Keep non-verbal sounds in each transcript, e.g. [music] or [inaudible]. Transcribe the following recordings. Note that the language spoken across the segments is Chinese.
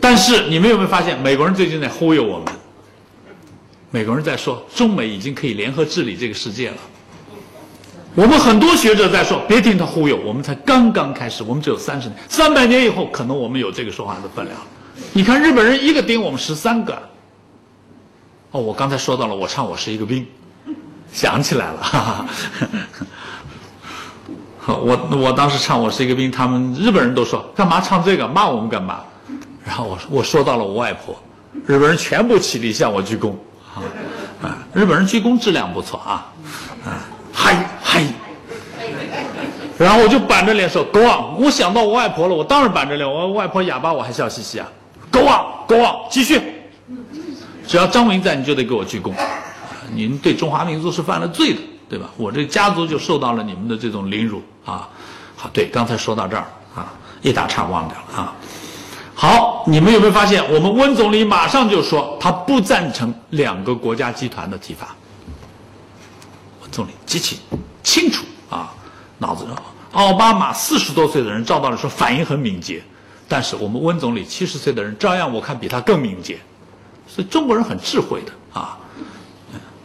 但是你们有没有发现，美国人最近在忽悠我们？美国人在说，中美已经可以联合治理这个世界了。我们很多学者在说，别听他忽悠，我们才刚刚开始，我们只有三十年，三百年以后，可能我们有这个说话的分量。你看日本人一个顶我们十三个。哦，我刚才说到了，我唱我是一个兵，想起来了，[laughs] 哈哈。我我当时唱我是一个兵，他们日本人都说干嘛唱这个，骂我们干嘛？然后我我说到了我外婆，日本人全部起立向我鞠躬，啊啊，日本人鞠躬质量不错啊，啊嗨嗨，然后我就板着脸说 Go on，我想到我外婆了，我当然板着脸，我外婆哑巴我还笑嘻嘻啊，Go on，Go on，继续，只要张明在你就得给我鞠躬，您对中华民族是犯了罪的。对吧？我这家族就受到了你们的这种凌辱啊！好，对，刚才说到这儿啊，一打岔忘掉了啊。好，你们有没有发现，我们温总理马上就说他不赞成两个国家集团的提法？温总理极其清楚啊，脑子奥巴马四十多岁的人，照道理说反应很敏捷，但是我们温总理七十岁的人，照样我看比他更敏捷，所以中国人很智慧的啊。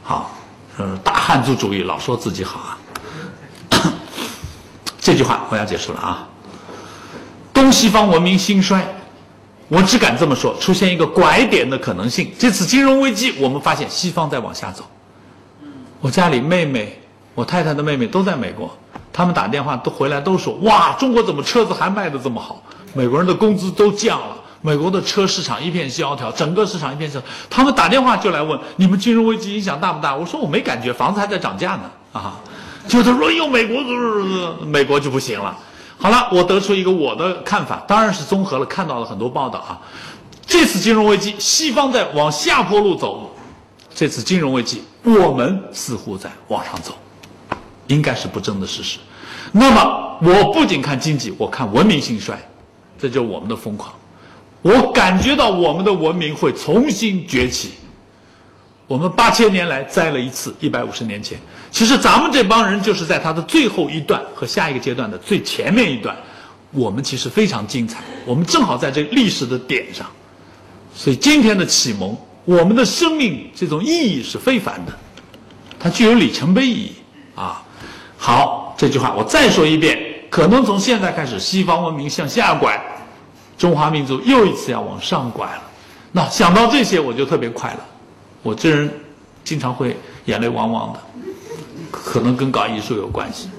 好。呃，大汉族主义老说自己好啊，这句话我要结束了啊。东西方文明兴衰，我只敢这么说，出现一个拐点的可能性。这次金融危机，我们发现西方在往下走。我家里妹妹，我太太的妹妹都在美国，他们打电话都回来都说，哇，中国怎么车子还卖的这么好？美国人的工资都降了。美国的车市场一片萧条，整个市场一片萧。他们打电话就来问：你们金融危机影响大不大？我说我没感觉，房子还在涨价呢。啊，就他说用美国，美国就不行了。好了，我得出一个我的看法，当然是综合了看到了很多报道啊。这次金融危机，西方在往下坡路走；这次金融危机，我们似乎在往上走，应该是不争的事实。那么，我不仅看经济，我看文明兴衰，这就是我们的疯狂。我感觉到我们的文明会重新崛起。我们八千年来栽了一次，一百五十年前，其实咱们这帮人就是在它的最后一段和下一个阶段的最前面一段，我们其实非常精彩，我们正好在这个历史的点上，所以今天的启蒙，我们的生命这种意义是非凡的，它具有里程碑意义啊。好，这句话我再说一遍，可能从现在开始，西方文明向下拐。中华民族又一次要往上拐了，那想到这些我就特别快乐。我这人经常会眼泪汪汪的，可能跟搞艺术有关系。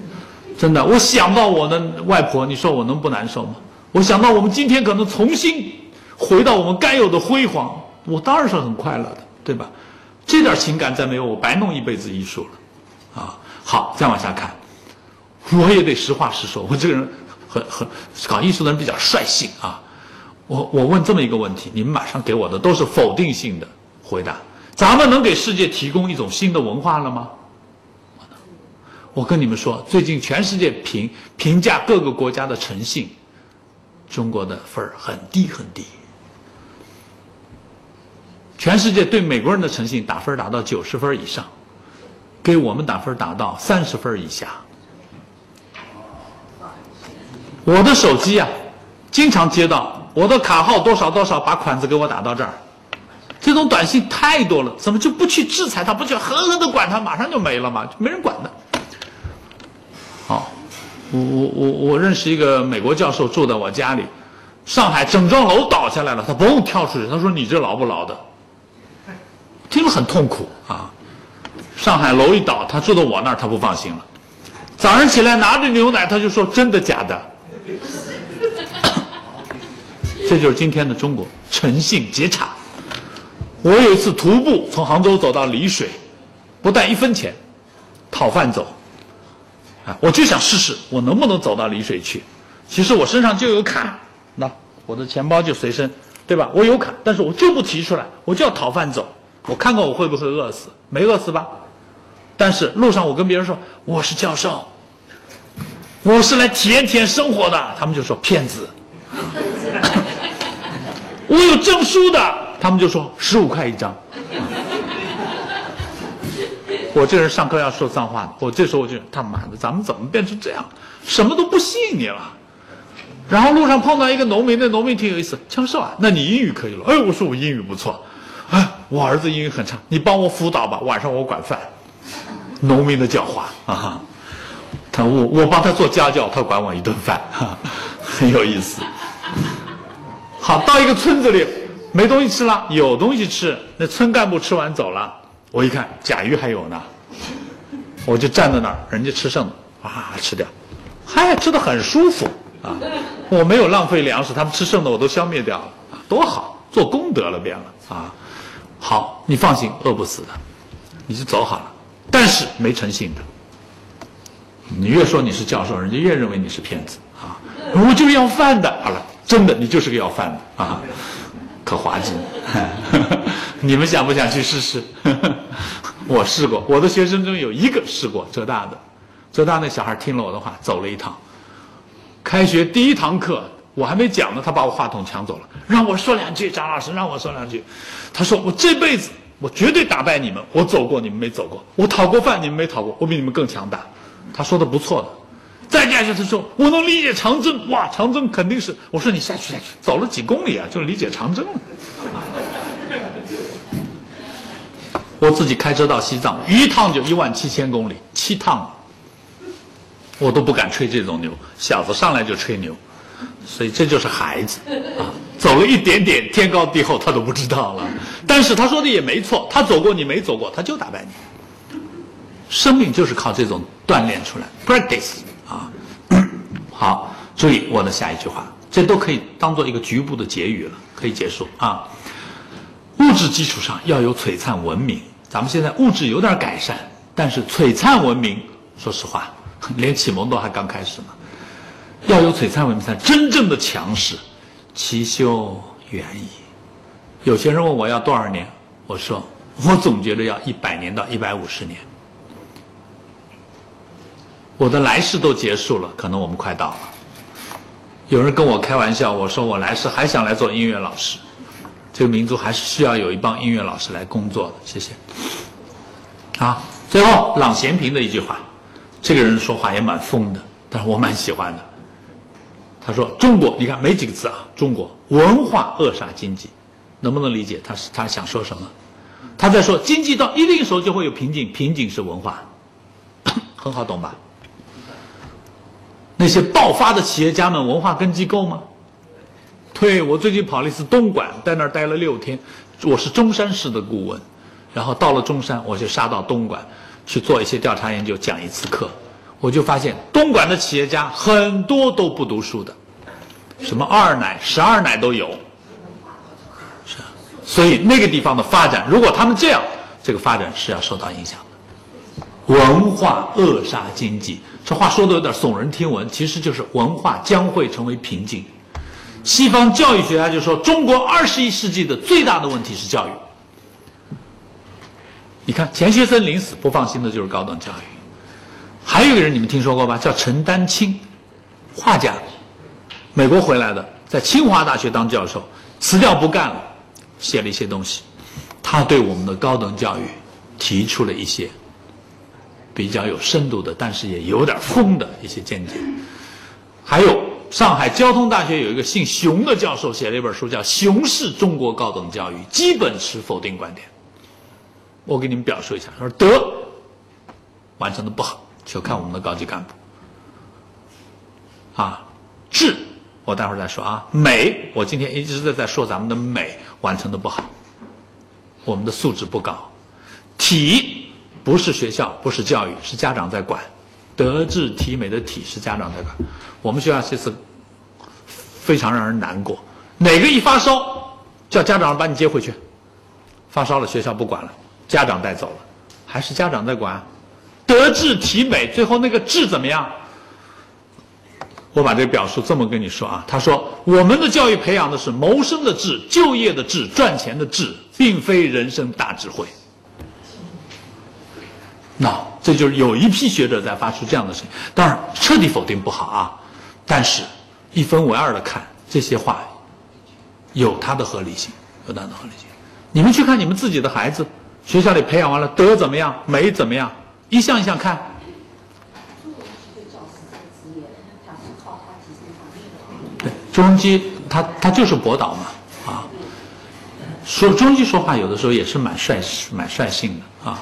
真的，我想到我的外婆，你说我能不难受吗？我想到我们今天可能重新回到我们该有的辉煌，我当然是很快乐的，对吧？这点情感再没有，我白弄一辈子艺术了。啊，好，再往下看，我也得实话实说，我这个人很很搞艺术的人比较率性啊。我我问这么一个问题，你们马上给我的都是否定性的回答。咱们能给世界提供一种新的文化了吗？我跟你们说，最近全世界评评价各个国家的诚信，中国的分儿很低很低。全世界对美国人的诚信打分打到九十分以上，给我们打分打到三十分以下。我的手机啊，经常接到。我的卡号多少多少，把款子给我打到这儿。这种短信太多了，怎么就不去制裁他？不去狠狠的管他，马上就没了嘛？就？没人管的。好，我我我我认识一个美国教授住在我家里，上海整幢楼倒下来了，他嘣跳出去，他说：“你这牢不牢的？”听了很痛苦啊。上海楼一倒，他住到我那儿，他不放心了。早上起来拿着牛奶，他就说：“真的假的？” [coughs] 这就是今天的中国，诚信极差。我有一次徒步从杭州走到丽水，不带一分钱，讨饭走。啊，我就想试试我能不能走到丽水去。其实我身上就有卡，那我的钱包就随身，对吧？我有卡，但是我就不提出来，我就要讨饭走。我看看我会不会饿死，没饿死吧？但是路上我跟别人说我是教授，我是来体验体验生活的，他们就说骗子。[laughs] 我有证书的，他们就说十五块一张。我这人上课要说脏话的，我这时候我就他妈的，咱们怎么变成这样？什么都不信你了。然后路上碰到一个农民，那农民挺有意思，教授啊，那你英语可以了？哎，我说我英语不错，哎，我儿子英语很差，你帮我辅导吧，晚上我管饭。农民的狡猾啊，他我我帮他做家教，他管我一顿饭，哈，很有意思。好，到一个村子里，没东西吃了，有东西吃，那村干部吃完走了，我一看甲鱼还有呢，我就站在那儿，人家吃剩的，啊，吃掉，嗨，吃的很舒服。啊，我没有浪费粮食，他们吃剩的我都消灭掉了，多好，做功德了，变了啊！好，你放心，饿不死的，你就走好了。但是没诚信的，你越说你是教授，人家越认为你是骗子啊！我就是要饭的，好了，真的，你就是个要饭的啊，可滑稽！[laughs] 你们想不想去试试？[laughs] 我试过，我的学生中有一个试过浙大的，浙大那小孩听了我的话，走了一趟。开学第一堂课，我还没讲呢，他把我话筒抢走了，让我说两句。张老师让我说两句，他说我这辈子我绝对打败你们，我走过你们没走过，我讨过饭你们没讨过，我比你们更强大。他说的不错的。再接下去他说我能理解长征，哇，长征肯定是。我说你下去下去，走了几公里啊，就理解长征了。[laughs] 我自己开车到西藏，一趟就一万七千公里，七趟。我都不敢吹这种牛，小子上来就吹牛，所以这就是孩子啊，走了一点点天高地厚他都不知道了。但是他说的也没错，他走过你没走过，他就打败你。生命就是靠这种锻炼出来，practice 啊。[coughs] 好，注意我的下一句话，这都可以当做一个局部的结语了，可以结束啊。物质基础上要有璀璨文明，咱们现在物质有点改善，但是璀璨文明，说实话。连启蒙都还刚开始呢，要有璀璨文明才真正的强势，其修远矣。有些人问我要多少年，我说我总觉得要一百年到一百五十年。我的来世都结束了，可能我们快到了。有人跟我开玩笑，我说我来世还想来做音乐老师，这个民族还是需要有一帮音乐老师来工作的。谢谢。啊，最后郎咸平的一句话。这个人说话也蛮疯的，但是我蛮喜欢的。他说：“中国，你看没几个字啊，中国文化扼杀经济，能不能理解？他是他想说什么？他在说经济到一定时候就会有瓶颈，瓶颈是文化，[coughs] 很好懂吧？那些爆发的企业家们文化根基够吗？对，我最近跑了一次东莞，在那儿待了六天，我是中山市的顾问，然后到了中山，我就杀到东莞。”去做一些调查研究，讲一次课，我就发现东莞的企业家很多都不读书的，什么二奶、十二奶都有，是，所以那个地方的发展，如果他们这样，这个发展是要受到影响的。文化扼杀经济，这话说的有点耸人听闻，其实就是文化将会成为瓶颈。西方教育学家就说，中国二十一世纪的最大的问题是教育。你看，钱学森临死不放心的就是高等教育。还有一个人，你们听说过吧？叫陈丹青，画家，美国回来的，在清华大学当教授，辞掉不干了，写了一些东西。他对我们的高等教育提出了一些比较有深度的，但是也有点疯的一些见解。还有上海交通大学有一个姓熊的教授写了一本书，叫《熊式中国高等教育》，基本持否定观点。我给你们表述一下，他说德完成的不好，就看我们的高级干部。啊，智我待会儿再说啊。美，我今天一直在在说咱们的美完成的不好，我们的素质不高。体不是学校，不是教育，是家长在管。德智体美的体是家长在管。我们学校这次非常让人难过，哪个一发烧叫家长把你接回去，发烧了学校不管了。家长带走了，还是家长在管？德智体美，最后那个智怎么样？我把这个表述这么跟你说啊，他说我们的教育培养的是谋生的智、就业的智、赚钱的智，并非人生大智慧。那这就是有一批学者在发出这样的声音，当然彻底否定不好啊，但是一分为二的看这些话，有它的合理性，有它的合理性。你们去看你们自己的孩子。学校里培养完了，德怎么样？美怎么样？一项一项看。朱镕基他他就是博导嘛，啊，说朱镕基说话有的时候也是蛮率蛮率性的啊。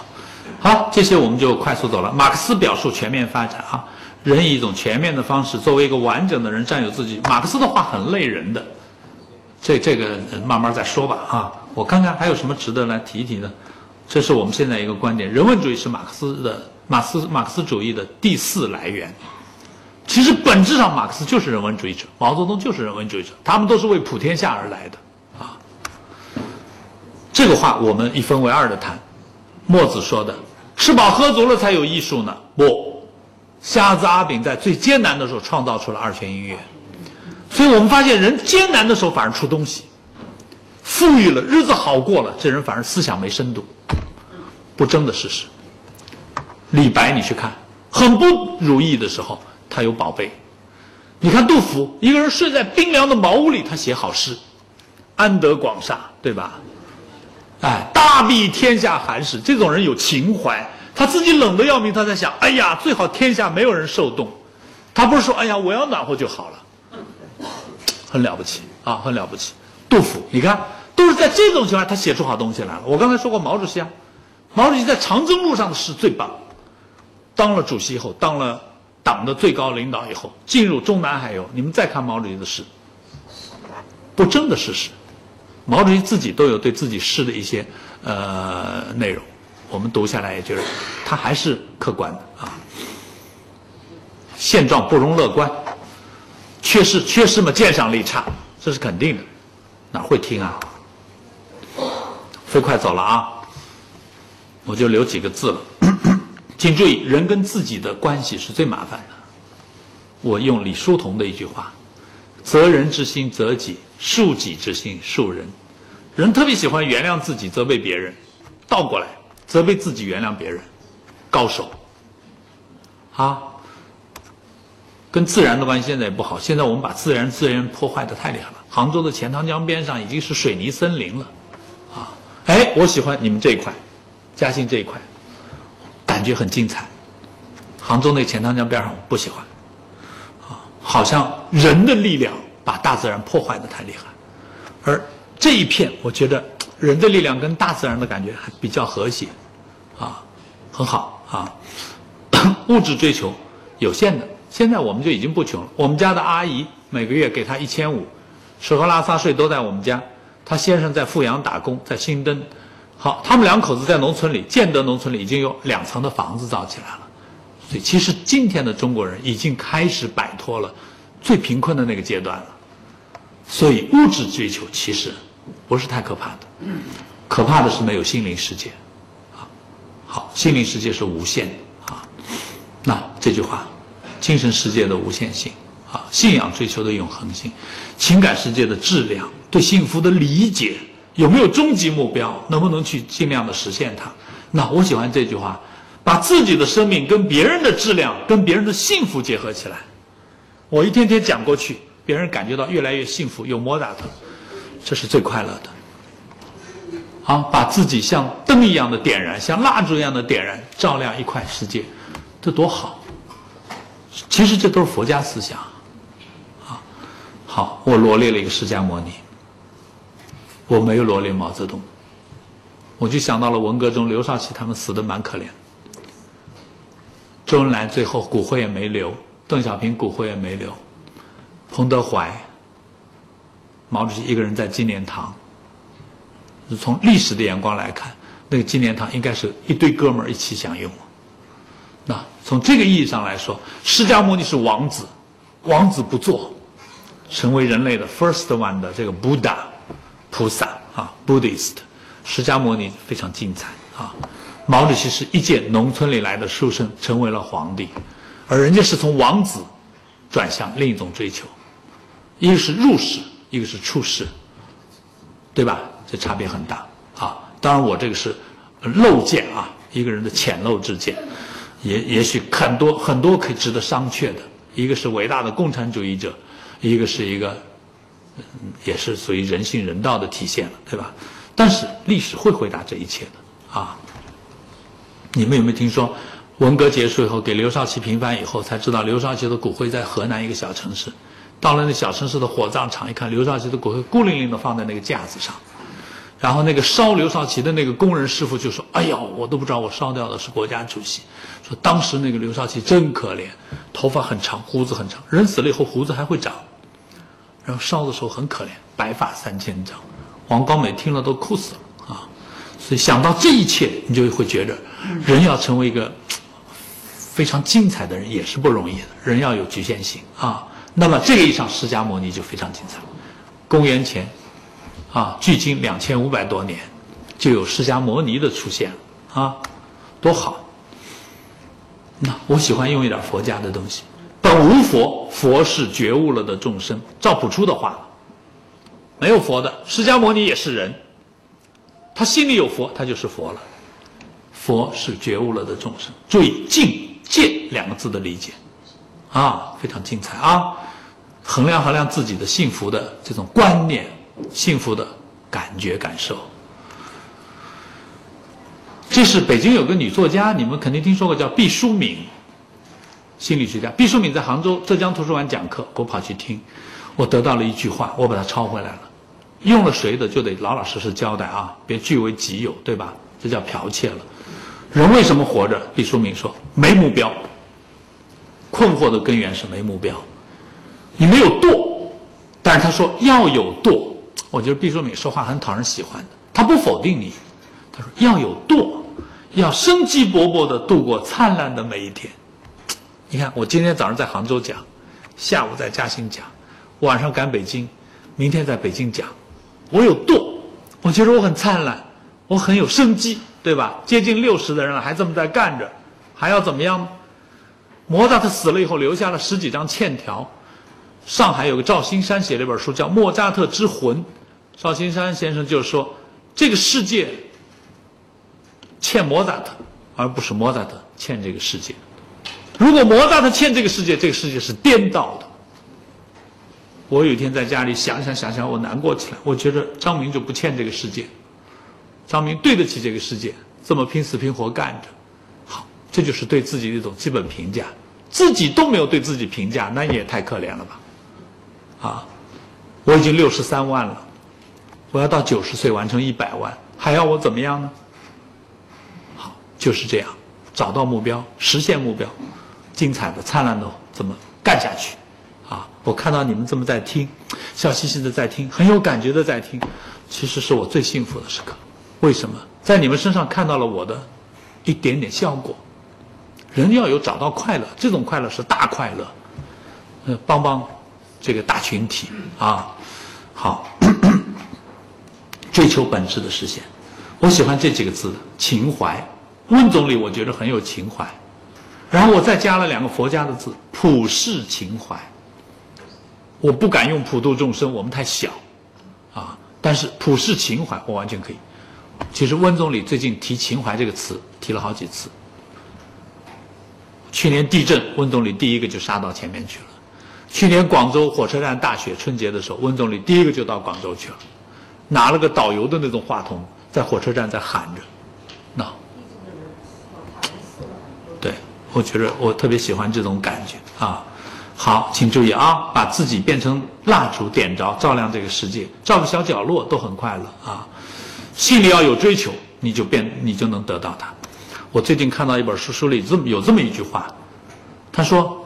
好，这些我们就快速走了。马克思表述全面发展啊，人以一种全面的方式作为一个完整的人占有自己。马克思的话很累人的，这这个慢慢再说吧啊。我看看还有什么值得来提一提的。这是我们现在一个观点：人文主义是马克思的马克思马克思主义的第四来源。其实本质上，马克思就是人文主义者，毛泽东就是人文主义者，他们都是为普天下而来的啊。这个话我们一分为二的谈。墨子说的：“吃饱喝足了才有艺术呢。”不，瞎子阿炳在最艰难的时候创造出了二泉映月。所以我们发现，人艰难的时候反而出东西。富裕了，日子好过了，这人反而思想没深度，不争的事实。李白，你去看，很不如意的时候，他有宝贝。你看杜甫，一个人睡在冰凉的茅屋里，他写好诗，安得广厦，对吧？哎，大庇天下寒士，这种人有情怀，他自己冷得要命，他在想，哎呀，最好天下没有人受冻。他不是说，哎呀，我要暖和就好了，很了不起啊，很了不起。杜甫，你看。都是在这种情况下，他写出好东西来了。我刚才说过毛主席啊，毛主席在长征路上的诗最棒。当了主席以后，当了党的最高领导以后，进入中南海以后，你们再看毛主席的诗，不争的事实。毛主席自己都有对自己诗的一些呃内容，我们读下来也觉得他还是客观的啊。现状不容乐观，缺失缺失嘛，鉴赏力差，这是肯定的，哪会听啊？飞快走了啊！我就留几个字了，[clears throat] 请注意，人跟自己的关系是最麻烦的。我用李叔同的一句话：“责人之心责己，恕己之心恕人。”人特别喜欢原谅自己，责备别人，倒过来责备自己，原谅别人，高手啊！跟自然的关系现在也不好，现在我们把自然资源破坏的太厉害了。杭州的钱塘江边上已经是水泥森林了。啊哎，我喜欢你们这一块，嘉兴这一块，感觉很精彩。杭州那钱塘江边上我不喜欢，啊，好像人的力量把大自然破坏的太厉害，而这一片我觉得人的力量跟大自然的感觉还比较和谐，啊，很好啊。[coughs] 物质追求有限的，现在我们就已经不穷了。我们家的阿姨每个月给她一千五，吃喝拉撒睡都在我们家。她先生在富阳打工，在新登，好，他们两口子在农村里，建德农村里已经有两层的房子造起来了。所以，其实今天的中国人已经开始摆脱了最贫困的那个阶段了。所以，物质追求其实不是太可怕的，可怕的是没有心灵世界。啊，好，心灵世界是无限的啊。那这句话，精神世界的无限性啊，信仰追求的永恒性，情感世界的质量。对幸福的理解有没有终极目标？能不能去尽量的实现它？那我喜欢这句话：把自己的生命跟别人的质量、跟别人的幸福结合起来。我一天天讲过去，别人感觉到越来越幸福，有摩打的，这是最快乐的。啊，把自己像灯一样的点燃，像蜡烛一样的点燃，照亮一块世界，这多好！其实这都是佛家思想。啊，好，我罗列了一个释迦牟尼。我没有罗列毛泽东，我就想到了文革中刘少奇他们死的蛮可怜。周恩来最后骨灰也没留，邓小平骨灰也没留，彭德怀、毛主席一个人在纪念堂。从历史的眼光来看，那个纪念堂应该是一堆哥们儿一起享用。那从这个意义上来说，释迦牟尼是王子，王子不做，成为人类的 first one 的这个 Buddha。菩萨啊，Buddhist，释迦牟尼非常精彩啊。毛主席是一介农村里来的书生，成为了皇帝，而人家是从王子转向另一种追求，一个是入世，一个是出世，对吧？这差别很大啊。当然，我这个是漏见啊，一个人的浅陋之见，也也许很多很多可以值得商榷的。一个是伟大的共产主义者，一个是一个。也是属于人性人道的体现了，对吧？但是历史会回答这一切的啊！你们有没有听说，文革结束以后，给刘少奇平反以后，才知道刘少奇的骨灰在河南一个小城市，到了那小城市的火葬场，一看刘少奇的骨灰孤零零的放在那个架子上，然后那个烧刘少奇的那个工人师傅就说：“哎呦，我都不知道我烧掉的是国家主席。说当时那个刘少奇真可怜，头发很长，胡子很长，人死了以后胡子还会长，然后烧的时候很可怜，白发三千丈。王光美听了都哭死了啊！所以想到这一切，你就会觉着，人要成为一个非常精彩的人也是不容易的，人要有局限性啊。那么这个意义上，释迦牟尼就非常精彩。公元前啊，距今两千五百多年，就有释迦牟尼的出现啊，多好！那我喜欢用一点佛家的东西。本无佛，佛是觉悟了的众生。照朴初的话。没有佛的，释迦牟尼也是人，他心里有佛，他就是佛了。佛是觉悟了的众生。注意“境界”两个字的理解，啊，非常精彩啊！衡量衡量自己的幸福的这种观念，幸福的感觉感受。这是北京有个女作家，你们肯定听说过，叫毕淑敏，心理学家。毕淑敏在杭州浙江图书馆讲课，我跑去听。我得到了一句话，我把它抄回来了。用了谁的就得老老实实交代啊，别据为己有，对吧？这叫剽窃了。人为什么活着？毕淑敏说：没目标。困惑的根源是没目标。你没有舵，但是他说要有舵。我觉得毕淑敏说话很讨人喜欢的。他不否定你，他说要有舵，要生机勃勃地度过灿烂的每一天。你看，我今天早上在杭州讲，下午在嘉兴讲。晚上赶北京，明天在北京讲。我有舵，我觉得我很灿烂，我很有生机，对吧？接近六十的人了，还这么在干着，还要怎么样？莫扎特死了以后，留下了十几张欠条。上海有个赵新山写了一本书，叫《莫扎特之魂》。赵新山先生就说，这个世界欠莫扎特，而不是莫扎特欠这个世界。如果莫扎特欠这个世界，这个世界是颠倒的。我有一天在家里想想想想，我难过起来。我觉得张明就不欠这个世界，张明对得起这个世界，这么拼死拼活干着。这就是对自己的一种基本评价。自己都没有对自己评价，那也太可怜了吧？啊，我已经六十三万了，我要到九十岁完成一百万，还要我怎么样呢？好，就是这样，找到目标，实现目标，精彩的、灿烂的，怎么干下去？啊我看到你们这么在听，笑嘻嘻的在听，很有感觉的在听，其实是我最幸福的时刻。为什么？在你们身上看到了我的一点点效果。人要有找到快乐，这种快乐是大快乐。呃，帮帮这个大群体啊，好，[coughs] 追求本质的实现。我喜欢这几个字，情怀。温总理我觉得很有情怀，然后我再加了两个佛家的字，普世情怀。我不敢用普度众生，我们太小，啊！但是普世情怀，我完全可以。其实温总理最近提情怀这个词，提了好几次。去年地震，温总理第一个就杀到前面去了。去年广州火车站大雪，春节的时候，温总理第一个就到广州去了，拿了个导游的那种话筒，在火车站在喊着，那。对，我觉得我特别喜欢这种感觉啊。好，请注意啊，把自己变成蜡烛，点着，照亮这个世界，照个小角落都很快乐啊。心里要有追求，你就变，你就能得到它。我最近看到一本书，书里这么有这么一句话，他说：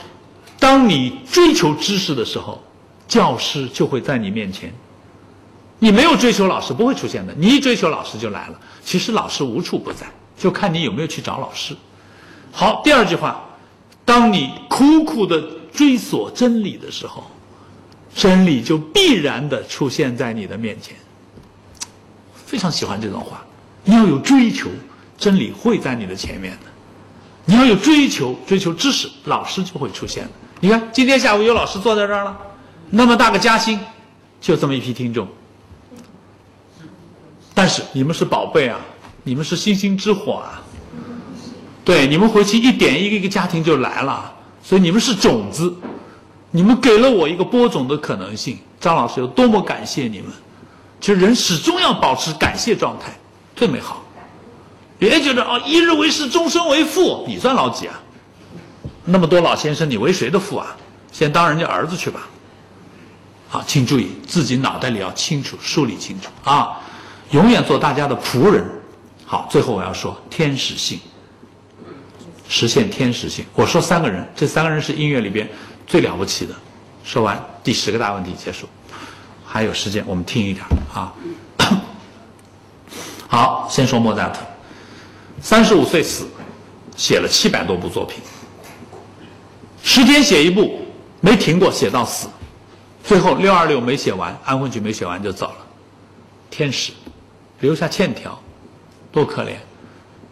当你追求知识的时候，教师就会在你面前。你没有追求老师，不会出现的。你一追求老师就来了。其实老师无处不在，就看你有没有去找老师。好，第二句话，当你苦苦的。追索真理的时候，真理就必然的出现在你的面前。非常喜欢这种话，你要有追求，真理会在你的前面的。你要有追求，追求知识，老师就会出现的。你看，今天下午有老师坐在这儿了，那么大个嘉兴，就这么一批听众。但是你们是宝贝啊，你们是星星之火啊。对，你们回去一点一个一个家庭就来了。所以你们是种子，你们给了我一个播种的可能性。张老师有多么感谢你们！其实人始终要保持感谢状态，最美好。别觉得哦，一日为师，终身为父，你算老几啊？那么多老先生，你为谁的父啊？先当人家儿子去吧，好，请注意自己脑袋里要清楚，梳理清楚啊，永远做大家的仆人。好，最后我要说天使性，实现天使性。我说三个人，这三个人是音乐里边最了不起的。说完第十个大问题结束，还有时间我们听一点啊。[coughs] 好，先说莫扎特，三十五岁死，写了七百多部作品，十天写一部，没停过写到死，最后六二六没写完，安魂曲没写完就走了，天使，留下欠条，多可怜，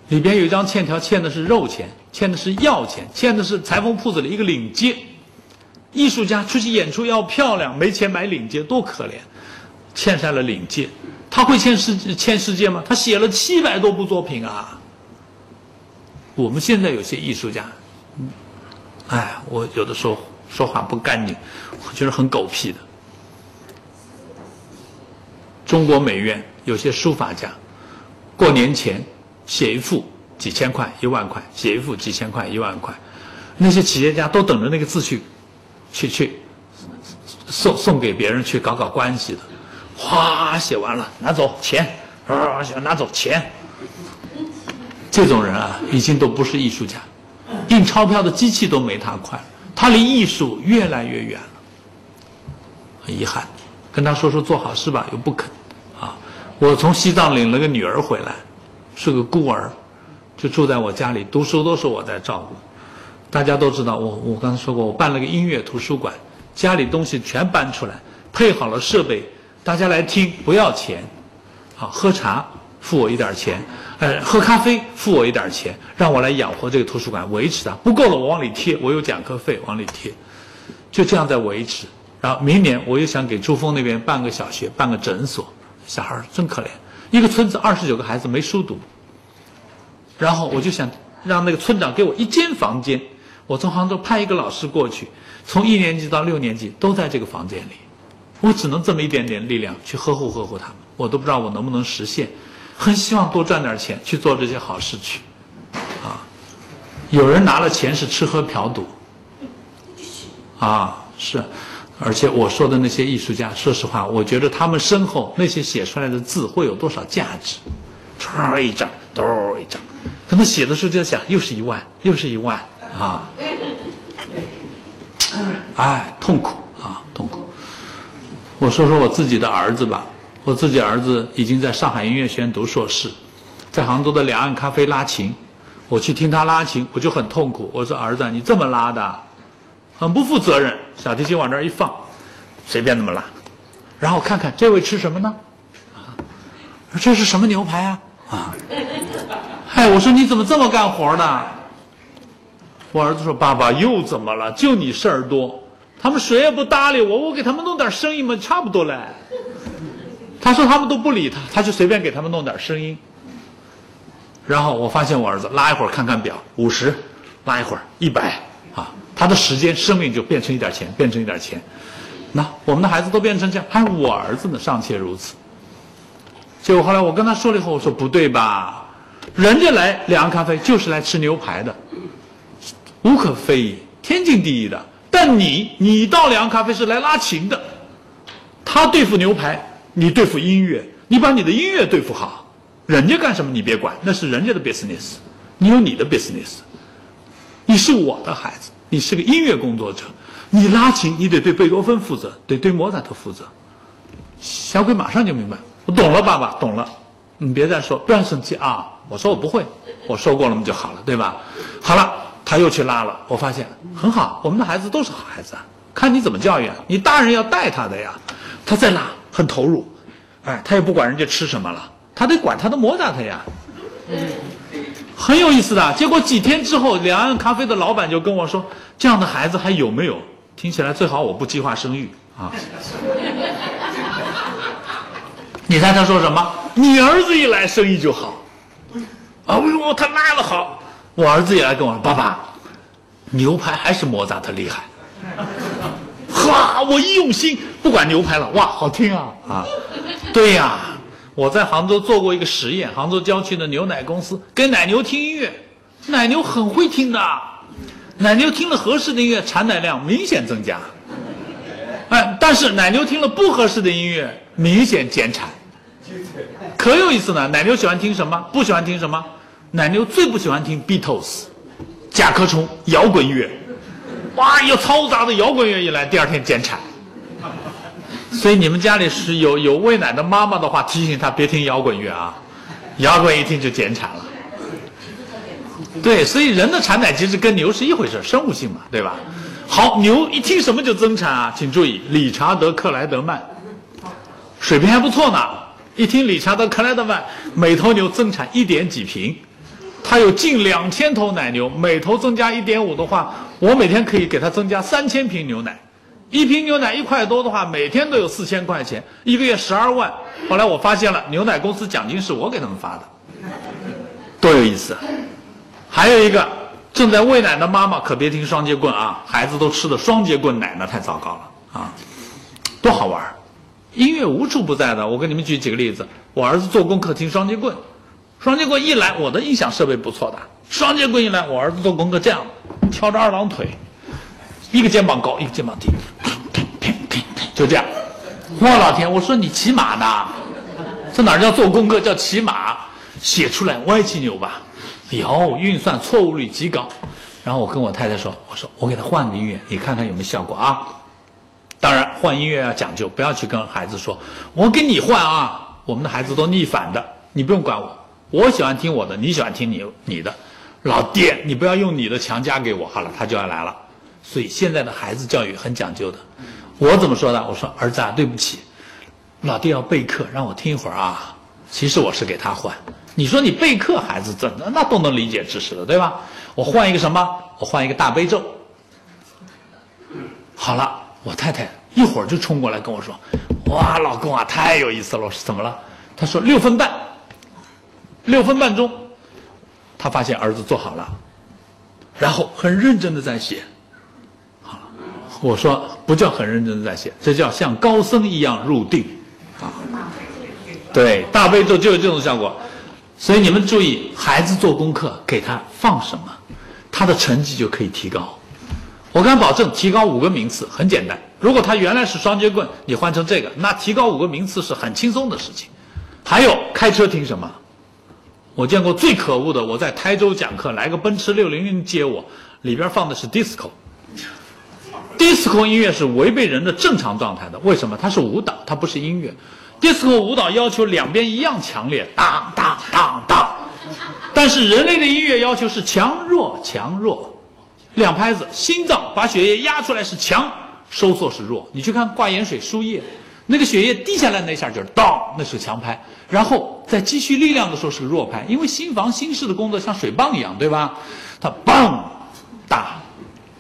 里边有一张欠条，欠的是肉钱，欠的是药钱，欠的是裁缝铺子里一个领结，艺术家出去演出要漂亮，没钱买领结，多可怜，欠下了领结。他会欠世欠世界吗？他写了七百多部作品啊！我们现在有些艺术家，嗯哎，我有的时候说话不干净，我觉得很狗屁的。中国美院有些书法家，过年前写一幅几千块、一万块，写一幅几千块、一万块，那些企业家都等着那个字去，去去送送给别人去搞搞关系的。哗，写完了，拿走钱，啊，拿走钱。这种人啊，已经都不是艺术家，印钞票的机器都没他快，他离艺术越来越远了。很遗憾，跟他说说做好事吧，又不肯。啊，我从西藏领了个女儿回来，是个孤儿，就住在我家里，读书都是我在照顾。大家都知道，我我刚才说过，我办了个音乐图书馆，家里东西全搬出来，配好了设备。大家来听，不要钱，好喝茶付我一点钱，呃，喝咖啡付我一点钱，让我来养活这个图书馆，维持它。不够了，我往里贴，我有讲课费往里贴，就这样在维持。然后明年我又想给珠峰那边办个小学，办个诊所，小孩真可怜，一个村子二十九个孩子没书读。然后我就想让那个村长给我一间房间，我从杭州派一个老师过去，从一年级到六年级都在这个房间里。我只能这么一点点力量去呵护呵护他们，我都不知道我能不能实现。很希望多赚点钱去做这些好事去，啊！有人拿了钱是吃喝嫖赌，啊是，而且我说的那些艺术家，说实话，我觉得他们身后那些写出来的字会有多少价值？唰一张，嘟一张，可能写的时候就在想，又是一万，又是一万，啊！哎，痛苦啊，痛苦。我说说我自己的儿子吧，我自己儿子已经在上海音乐学院读硕士，在杭州的两岸咖啡拉琴，我去听他拉琴，我就很痛苦。我说儿子，你这么拉的，很不负责任。小提琴往这儿一放，随便那么拉，然后看看这位吃什么呢？啊，这是什么牛排啊？啊，嗨，我说你怎么这么干活呢？我儿子说爸爸又怎么了？就你事儿多。他们谁也不搭理我，我给他们弄点生意嘛，差不多嘞。他说他们都不理他，他就随便给他们弄点声音。然后我发现我儿子拉一会儿看看表，五十，拉一会儿一百，啊，他的时间生命就变成一点钱，变成一点钱。那我们的孩子都变成这样，还我儿子呢，尚且如此。结果后来我跟他说了以后，我说不对吧？人家来两岸咖啡就是来吃牛排的，无可非议，天经地义的。但你，你到两岸咖啡是来拉琴的，他对付牛排，你对付音乐，你把你的音乐对付好，人家干什么你别管，那是人家的 business，你有你的 business，你是我的孩子，你是个音乐工作者，你拉琴你得对贝多芬负责，得对莫扎特负责。小鬼马上就明白，我懂了，爸爸懂了，你别再说，不要生气啊，我说我不会，我说过了嘛就好了，对吧？好了。他又去拉了，我发现很好，我们的孩子都是好孩子啊，看你怎么教育啊，你大人要带他的呀。他在拉，很投入，哎，他也不管人家吃什么了，他得管他的莫扎特呀。嗯很有意思的，结果几天之后，两岸咖啡的老板就跟我说，这样的孩子还有没有？听起来最好我不计划生育啊。[laughs] 你猜他说什么？你儿子一来生意就好。啊，为什么他拉的好？我儿子也来跟我说：“爸爸，牛排还是莫扎特厉害。”哈，我一用心，不管牛排了，哇，好听啊啊！对呀，我在杭州做过一个实验，杭州郊区的牛奶公司给奶牛听音乐，奶牛很会听的，奶牛听了合适的音乐，产奶量明显增加。哎，但是奶牛听了不合适的音乐，明显减产。可有意思呢，奶牛喜欢听什么？不喜欢听什么？奶牛最不喜欢听 Beatles，甲壳虫摇滚乐。哇，有嘈杂的摇滚乐一来，第二天减产。所以你们家里是有有喂奶的妈妈的话，提醒她别听摇滚乐啊，摇滚一听就减产了。对，所以人的产奶其实跟牛是一回事，生物性嘛，对吧？好，牛一听什么就增产啊？请注意，理查德克莱德曼，水平还不错呢。一听理查德克莱德曼，每头牛增产一点几瓶，他有近两千头奶牛，每头增加一点五的话，我每天可以给他增加三千瓶牛奶。一瓶牛奶一块多的话，每天都有四千块钱，一个月十二万。后来我发现了，牛奶公司奖金是我给他们发的，多有意思。还有一个正在喂奶的妈妈可别听双节棍啊，孩子都吃的双节棍奶呢，太糟糕了啊！多好玩儿音乐无处不在的。我给你们举几个例子，我儿子做功课听双节棍，双节棍一来，我的音响设备不错的，双节棍一来，我儿子做功课这样，翘着二郎腿，一个肩膀高，一个肩膀低，[coughs] 就这样。我老天，我说你骑马呢？这哪叫做功课，叫骑马？写出来歪七扭八。有运算错误率极高，然后我跟我太太说：“我说我给他换个音乐，你看看有没有效果啊？”当然，换音乐要讲究，不要去跟孩子说：“我给你换啊！”我们的孩子都逆反的，你不用管我，我喜欢听我的，你喜欢听你你的。老爹，你不要用你的强加给我，好了，他就要来了。所以现在的孩子教育很讲究的。我怎么说的？我说儿子啊，对不起，老爹要备课，让我听一会儿啊。其实我是给他换。你说你备课，孩子怎的那都能理解知识的，对吧？我换一个什么？我换一个大悲咒。好了，我太太一会儿就冲过来跟我说：“哇，老公啊，太有意思了！”我说：“怎么了？”他说：“六分半，六分半钟。”他发现儿子做好了，然后很认真的在写。好，我说不叫很认真的在写，这叫像高僧一样入定啊。对，大悲咒就有这种效果。所以你们注意，孩子做功课给他放什么，他的成绩就可以提高。我敢保证，提高五个名次很简单。如果他原来是双截棍，你换成这个，那提高五个名次是很轻松的事情。还有开车听什么？我见过最可恶的，我在台州讲课，来个奔驰六零零接我，里边放的是 disco。disco 音乐是违背人的正常状态的，为什么？它是舞蹈，它不是音乐。disco 舞蹈要求两边一样强烈，当当当当，但是人类的音乐要求是强弱强弱，两拍子，心脏把血液压出来是强，收缩是弱。你去看挂盐水输液，那个血液滴下来那一下就是当，那是强拍，然后在积蓄力量的时候是个弱拍，因为心房心室的工作像水泵一样，对吧？它棒大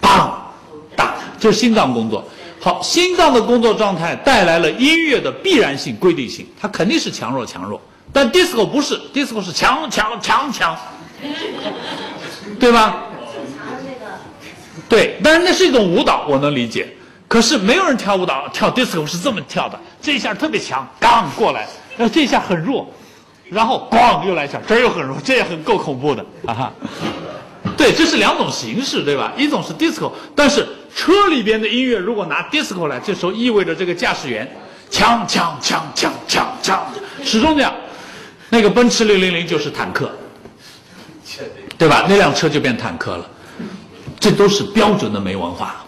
棒大，这是心脏工作。好，心脏的工作状态带来了音乐的必然性、规律性，它肯定是强弱强弱。但 disco 不是，disco 是强强强强，对吧？对，但是那是一种舞蹈，我能理解。可是没有人跳舞蹈，跳 disco 是这么跳的，这一下特别强，刚过来，然后这一下很弱，然后咣又来一下，这又很弱，这也很够恐怖的啊哈。对，这是两种形式，对吧？一种是 disco，但是。车里边的音乐如果拿 disco 来，这时候意味着这个驾驶员，锵锵锵锵锵锵，始终这样。那个奔驰六零零就是坦克，对吧？那辆车就变坦克了。这都是标准的没文化。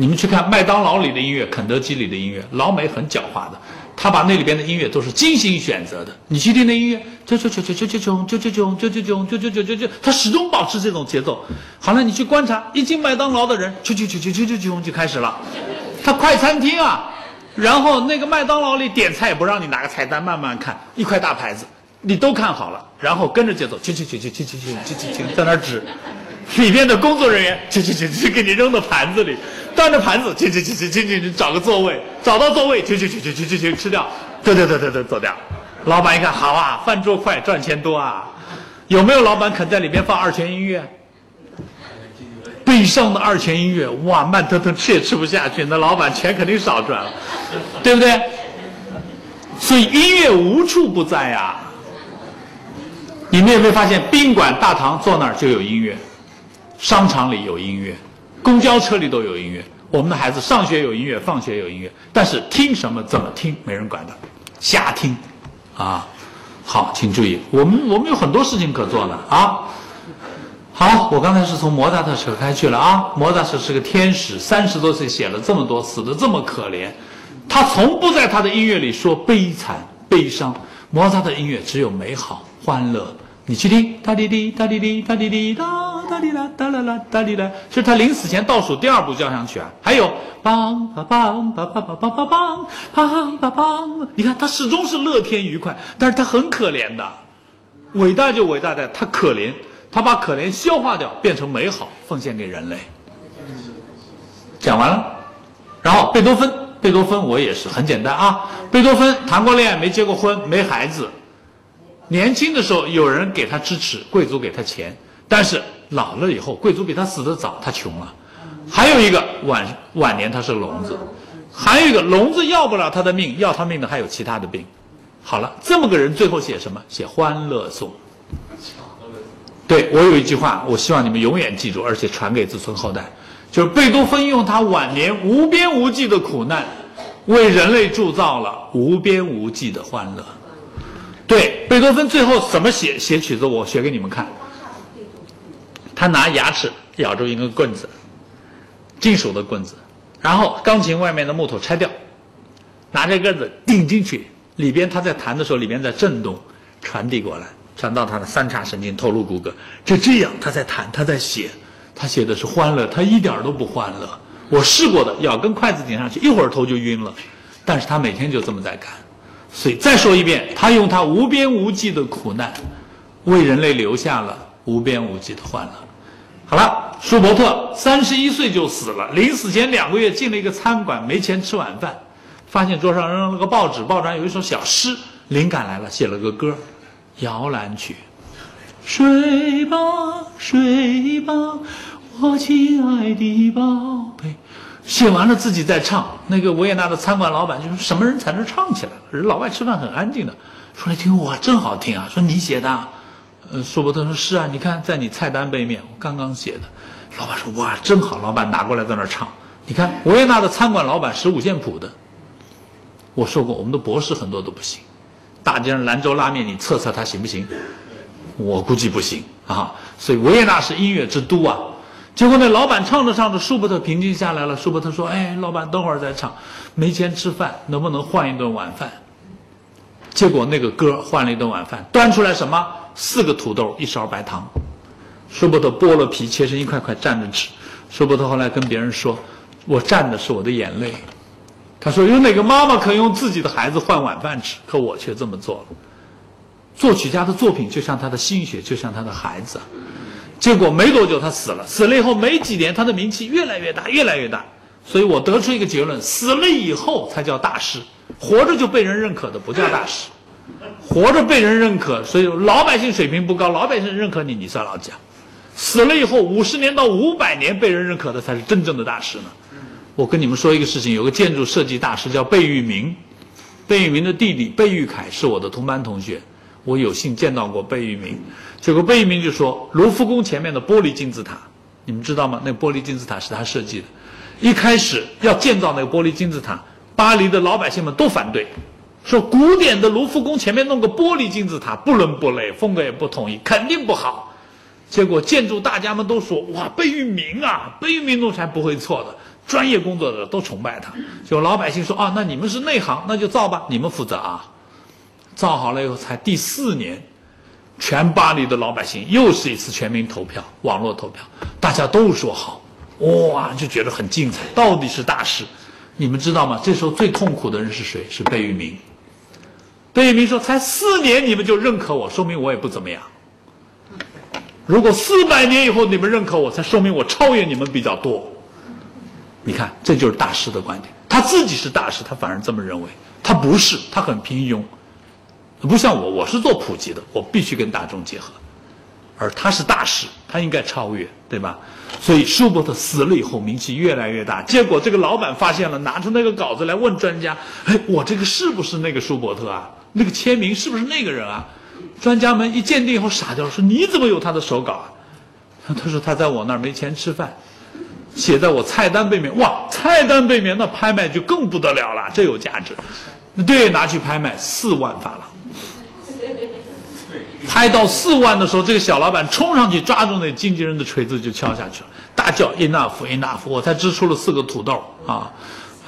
你们去看麦当劳里的音乐，肯德基里的音乐，老美很狡猾的。他把那里边的音乐都是精心选择的，你去听那音乐，啾啾啾啾啾啾啾啾啾啾啾啾啾啾啾啾，他始终保持这种节奏。好了，你去观察，一进麦当劳的人，啾啾啾啾啾啾啾就开始了。他快餐厅啊，然后那个麦当劳里点菜也不让你拿个菜单慢慢看，一块大牌子，你都看好了，然后跟着节奏，啾啾啾啾啾啾啾啾啾在那指。里边的工作人员去去去去给你扔到盘子里，端着盘子去去去去去去找个座位，找到座位去去去去去去去吃掉，对对对对对，走掉。老板一看，好啊，饭桌快，赚钱多啊。有没有老板肯在里面放二泉音乐？悲伤的二泉音乐，哇，慢腾腾吃也吃不下去，那老板钱肯定少赚了，对不对？所以音乐无处不在呀。你们有没有发现，宾馆大堂坐那儿就有音乐？商场里有音乐，公交车里都有音乐，我们的孩子上学有音乐，放学有音乐，但是听什么、怎么听，没人管的，瞎听，啊。好，请注意，我们我们有很多事情可做的啊。好，我刚才是从莫扎特扯开去了啊。莫扎特是个天使，三十多岁写了这么多，死的这么可怜，他从不在他的音乐里说悲惨、悲伤。莫扎特音乐只有美好、欢乐。你去听，哒滴滴，哒滴滴，哒滴滴，哒哒滴啦，哒啦啦，哒滴啦，是他临死前倒数第二部交响曲啊。还有，梆梆梆梆梆梆梆梆梆梆梆，你看他始终是乐天愉快，但是他很可怜的。伟大就伟大在他可怜，他把可怜消化掉，变成美好，奉献给人类。讲完了，然后贝多芬，贝多芬我也是很简单啊。贝多芬谈过恋爱，没结过婚，没孩子。年轻的时候有人给他支持，贵族给他钱，但是老了以后，贵族比他死得早，他穷了。还有一个晚晚年他是聋子，还有一个聋子要不了他的命，要他命的还有其他的病。好了，这么个人最后写什么？写《欢乐颂》。对我有一句话，我希望你们永远记住，而且传给子孙后代，就是贝多芬用他晚年无边无际的苦难，为人类铸造了无边无际的欢乐。对，贝多芬最后怎么写写曲子？我学给你们看。他拿牙齿咬住一根棍子，金属的棍子，然后钢琴外面的木头拆掉，拿这棍子顶进去，里边他在弹的时候，里边在震动，传递过来，传到他的三叉神经、头颅骨骼，就这样他在弹，他在写，他写的是欢乐，他一点都不欢乐。我试过的，咬根筷子顶上去，一会儿头就晕了，但是他每天就这么在干。所以再说一遍，他用他无边无际的苦难，为人类留下了无边无际的欢乐。好了，舒伯特三十一岁就死了，临死前两个月进了一个餐馆，没钱吃晚饭，发现桌上扔了个报纸，报纸上有一首小诗，灵感来了，写了个歌，《摇篮曲》。睡吧，睡吧，我亲爱的宝贝。写完了自己再唱，那个维也纳的餐馆老板就说：“什么人才能唱起来？人老外吃饭很安静的，出来听哇，真好听啊！”说你写的，呃，舒伯特说是啊，你看在你菜单背面，我刚刚写的。老板说哇，真好，老板拿过来在那儿唱。你看维也纳的餐馆老板十五线谱的，我说过我们的博士很多都不行。大街上兰州拉面，你测测他行不行？我估计不行啊。所以维也纳是音乐之都啊。结果那老板唱着唱着，舒伯特平静下来了。舒伯特说：“哎，老板，等会儿再唱，没钱吃饭，能不能换一顿晚饭？”结果那个歌换了一顿晚饭，端出来什么？四个土豆，一勺白糖。舒伯特剥了皮，切成一块块蘸着吃。舒伯特后来跟别人说：“我蘸的是我的眼泪。”他说：“有哪个妈妈肯用自己的孩子换晚饭吃？可我却这么做了。”作曲家的作品就像他的心血，就像他的孩子。结果没多久他死了，死了以后没几年他的名气越来越大，越来越大。所以我得出一个结论：死了以后才叫大师，活着就被人认可的不叫大师。活着被人认可，所以老百姓水平不高，老百姓认可你，你算老几啊。死了以后五十年到五百年被人认可的才是真正的大师呢。我跟你们说一个事情，有个建筑设计大师叫贝聿铭，贝聿铭的弟弟贝聿凯是我的同班同学，我有幸见到过贝聿铭。结果贝聿铭就说：“卢浮宫前面的玻璃金字塔，你们知道吗？那玻璃金字塔是他设计的。一开始要建造那个玻璃金字塔，巴黎的老百姓们都反对，说古典的卢浮宫前面弄个玻璃金字塔不伦不类，风格也不统一，肯定不好。结果建筑大家们都说：哇，贝聿铭啊，贝聿铭弄出来不会错的，专业工作者都崇拜他。就老百姓说：啊，那你们是内行，那就造吧，你们负责啊。造好了以后，才第四年。”全巴黎的老百姓又是一次全民投票，网络投票，大家都说好，哇，就觉得很精彩，到底是大事。你们知道吗？这时候最痛苦的人是谁？是贝聿铭。贝聿铭说：“才四年你们就认可我，说明我也不怎么样。如果四百年以后你们认可我，才说明我超越你们比较多。你看，这就是大师的观点。他自己是大师，他反而这么认为。他不是，他很平庸。”不像我，我是做普及的，我必须跟大众结合，而他是大师，他应该超越，对吧？所以舒伯特死了以后，名气越来越大。结果这个老板发现了，拿出那个稿子来问专家：“哎，我这个是不是那个舒伯特啊？那个签名是不是那个人啊？”专家们一鉴定以后傻掉了，说：“你怎么有他的手稿啊？”他说：“他在我那儿没钱吃饭。”写在我菜单背面。哇，菜单背面那拍卖就更不得了了，这有价值。对，拿去拍卖四万法郎。拍到四万的时候，这个小老板冲上去抓住那经纪人的锤子就敲下去了，大叫 enough enough，我才支出了四个土豆啊。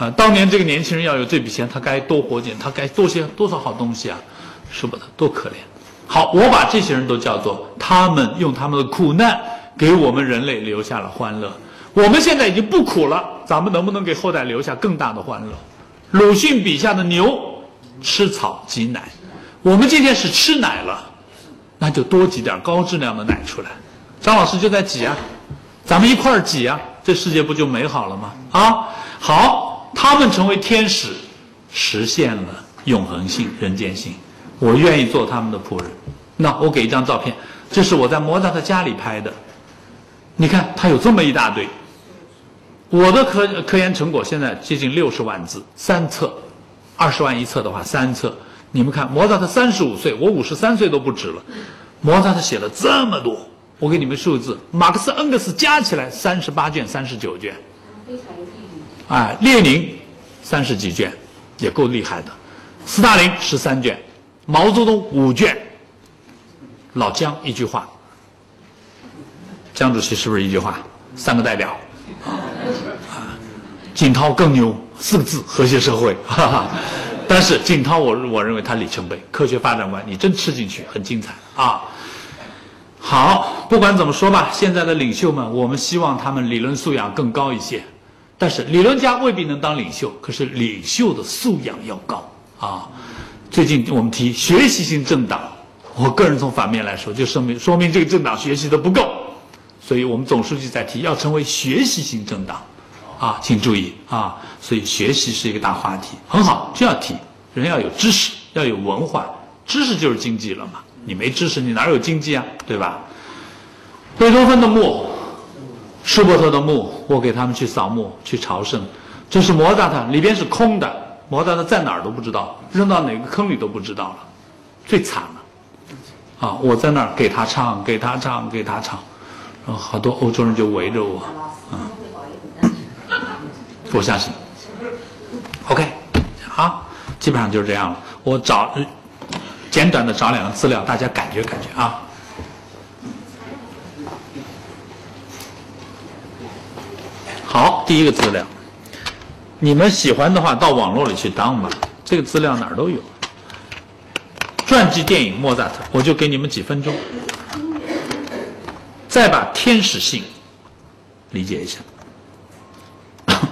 啊，当年这个年轻人要有这笔钱，他该多活点，他该多些多少好东西啊，是不得，多可怜。好，我把这些人都叫做他们用他们的苦难给我们人类留下了欢乐。我们现在已经不苦了，咱们能不能给后代留下更大的欢乐？鲁迅笔下的牛吃草挤奶，我们今天是吃奶了，那就多挤点高质量的奶出来。张老师就在挤啊，咱们一块儿挤啊，这世界不就美好了吗？啊，好。他们成为天使，实现了永恒性、人间性。我愿意做他们的仆人。那我给一张照片，这是我在莫扎特家里拍的。你看，他有这么一大堆。我的科科研成果现在接近六十万字，三册，二十万一册的话，三册。你们看，莫扎特三十五岁，我五十三岁都不止了。莫扎特写了这么多，我给你们数字：马克思、恩格斯加起来三十八卷、三十九卷。啊，列宁三十几卷，也够厉害的；斯大林十三卷，毛泽东五卷，老江一句话，江主席是不是一句话？三个代表，啊，锦涛更牛，四个字：和谐社会。哈哈。但是锦涛，我我认为他里程碑，科学发展观，你真吃进去，很精彩啊。好，不管怎么说吧，现在的领袖们，我们希望他们理论素养更高一些。但是理论家未必能当领袖，可是领袖的素养要高啊！最近我们提学习型政党，我个人从反面来说，就说明说明这个政党学习的不够，所以我们总书记在提要成为学习型政党，啊，请注意啊！所以学习是一个大话题，很好就要提，人要有知识，要有文化，知识就是经济了嘛！你没知识，你哪有经济啊？对吧？贝多芬的墓。舒伯特的墓，我给他们去扫墓去朝圣。这是莫扎特，里边是空的，莫扎特在哪儿都不知道，扔到哪个坑里都不知道了，最惨了。啊，我在那儿给他唱，给他唱，给他唱，然后好多欧洲人就围着我，啊，我相信。OK，好，基本上就是这样了。我找简短的找两个资料，大家感觉感觉啊。好，第一个资料，你们喜欢的话，到网络里去当吧。这个资料哪儿都有。传记电影莫扎特，我就给你们几分钟，再把天使性理解一下。[coughs]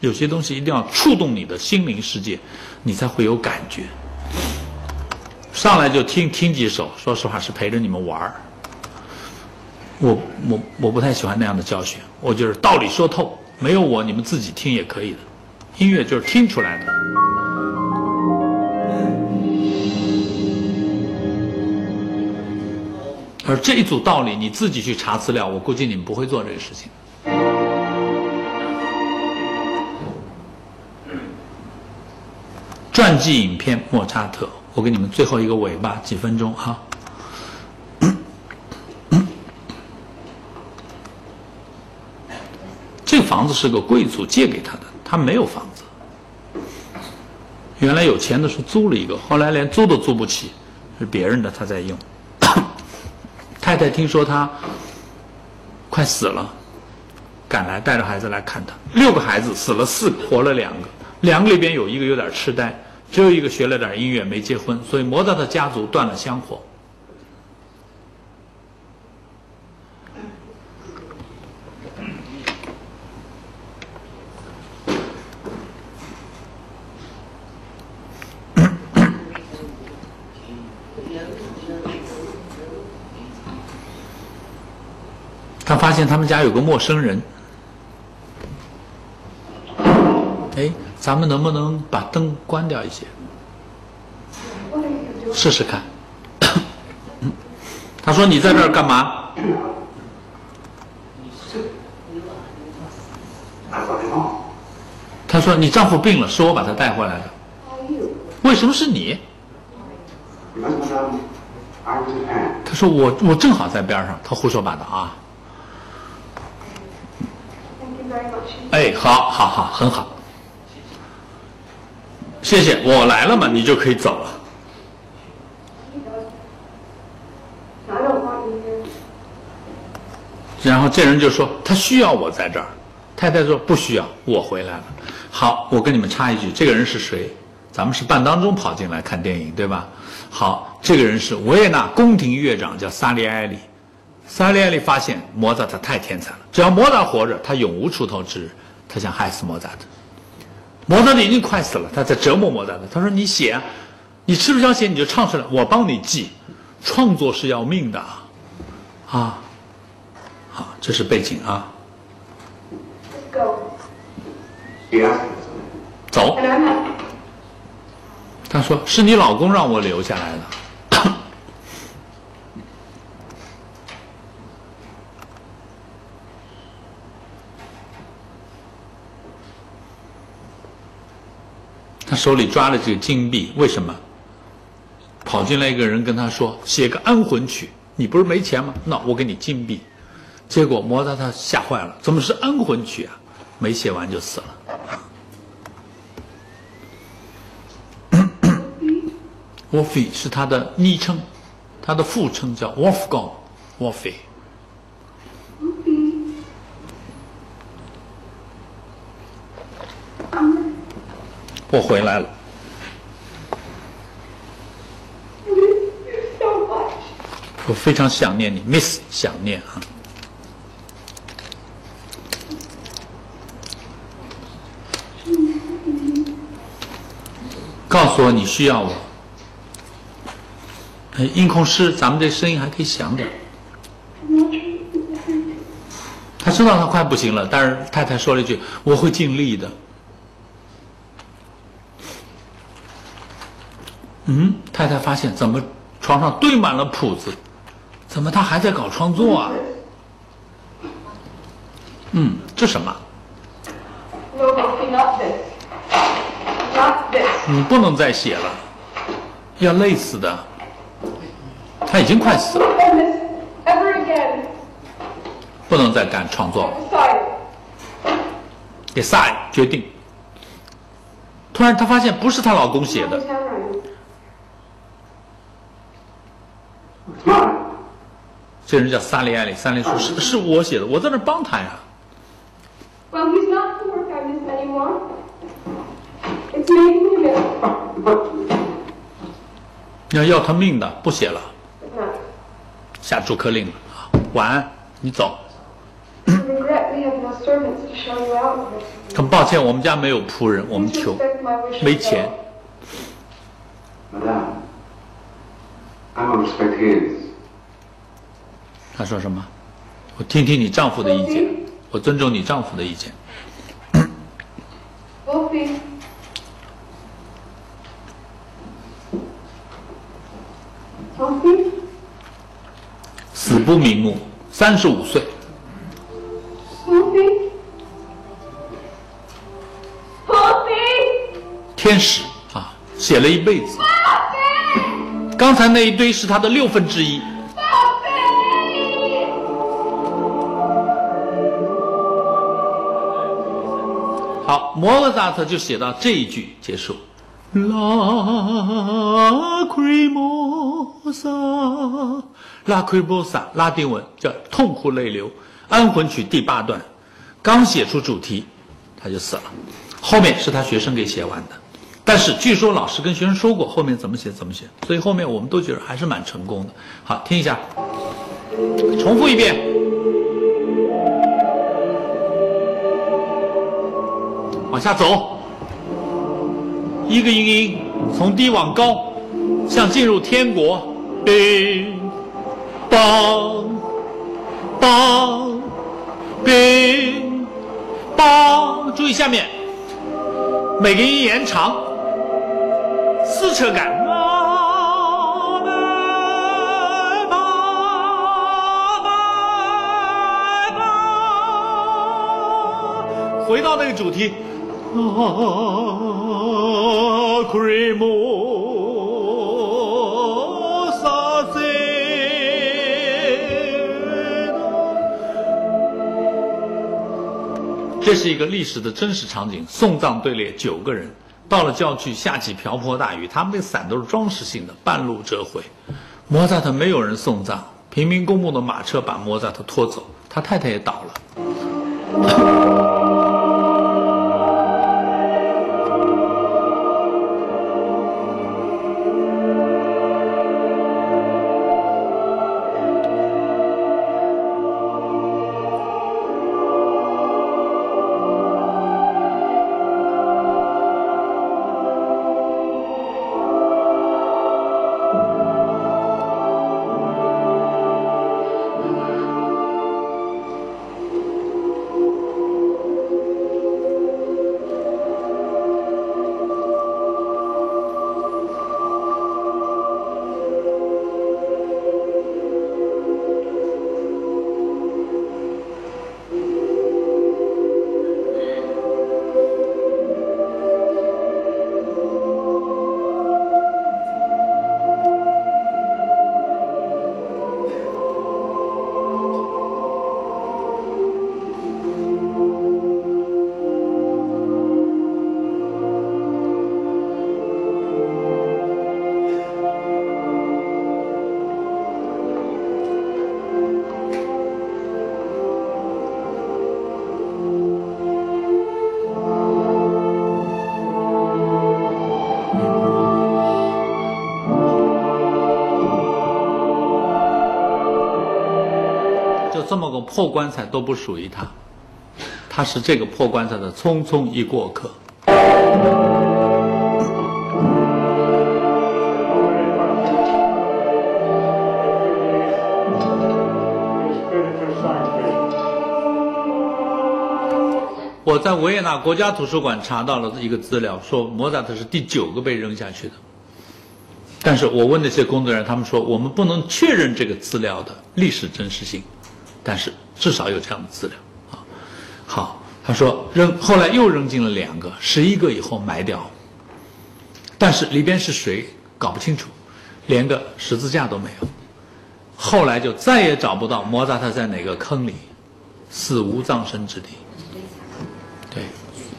有些东西一定要触动你的心灵世界，你才会有感觉。上来就听听几首，说实话是陪着你们玩儿。我我我不太喜欢那样的教学，我就是道理说透。没有我，你们自己听也可以的。音乐就是听出来的。而这一组道理，你自己去查资料，我估计你们不会做这个事情。传记影片莫扎特，我给你们最后一个尾巴，几分钟哈。房子是个贵族借给他的，他没有房子。原来有钱的时候租了一个，后来连租都租不起，是别人的，他在用。[coughs] 太太听说他快死了，赶来带着孩子来看他。六个孩子死了四个，活了两个，两个里边有一个有点痴呆，只有一个学了点音乐，没结婚，所以莫扎特家族断了香火。现他们家有个陌生人，哎，咱们能不能把灯关掉一些？试试看。[coughs] 他说：“你在这儿干嘛？”他说：“你丈夫病了，是我把他带回来的。”为什么是你？他说：“我我正好在边上。”他胡说八道啊。哎，好，好，好，很好。谢谢，我来了嘛，你就可以走了。然后这人就说他需要我在这儿，太太说不需要，我回来了。好，我跟你们插一句，这个人是谁？咱们是半当中跑进来看电影，对吧？好，这个人是维也纳宫廷乐长，叫萨利埃里。萨利埃里发现莫扎特太天才了，只要莫扎特活着，他永无出头之日。他想害死莫扎特。莫扎特已经快死了，他在折磨莫扎特。他说：“你写，你吃不消写，你就唱出来，我帮你记。创作是要命的，啊，好，这是背景啊。走。他说：“是你老公让我留下来的。”他手里抓了这个金币，为什么？跑进来一个人跟他说：“写个安魂曲，你不是没钱吗？那我给你金币。”结果摩扎他吓坏了，怎么是安魂曲啊？没写完就死了。沃菲是他的昵称，他的副称叫 Wolfgang，沃菲。我回来了。我非常想念你，Miss，想念啊。告诉我你需要我。哎，音控师，咱们这声音还可以响点。他知道他快不行了，但是太太说了一句：“我会尽力的。”嗯，太太发现怎么床上堆满了谱子，怎么他还在搞创作啊？嗯，这什么？你不能再写了，要累死的。他已经快死了，不能再干创作了。decide 决定。突然，她发现不是她老公写的。这人叫萨利埃里，萨利说：“是是我写的，我在那帮他呀。”要要他命的，不写了，下逐客令了啊！晚安，你走。很抱歉，我们家没有仆人，我们穷，没钱。他说什么？我听听你丈夫的意见，我尊重你丈夫的意见。死不瞑目，三十五岁。天使。啊，写了一辈子。刚才那一堆是他的六分之一。好，莫扎特就写到这一句结束。拉奎莫萨，拉奎莫萨，拉丁文叫痛哭泪流。安魂曲第八段，刚写出主题，他就死了。后面是他学生给写完的，但是据说老师跟学生说过后面怎么写怎么写，所以后面我们都觉得还是蛮成功的。好，听一下，重复一遍，往下走。一个音音从低往高，像进入天国。叮当当叮当，注意下面每个音延长，撕扯感。回到那个主题。啊这是一个历史的真实场景。送葬队列九个人到了郊区，下起瓢泼大雨，他们的伞都是装饰性的，半路折回。莫扎特没有人送葬，平民公墓的马车把莫扎特拖走，他太太也倒了。破棺材都不属于他，他是这个破棺材的匆匆一过客。我在维也纳国家图书馆查到了一个资料，说莫扎特是第九个被扔下去的。但是我问那些工作人员，他们说我们不能确认这个资料的历史真实性。但是至少有这样的资料啊。好，他说扔，后来又扔进了两个，十一个以后埋掉。但是里边是谁搞不清楚，连个十字架都没有。后来就再也找不到莫扎特在哪个坑里，死无葬身之地。对，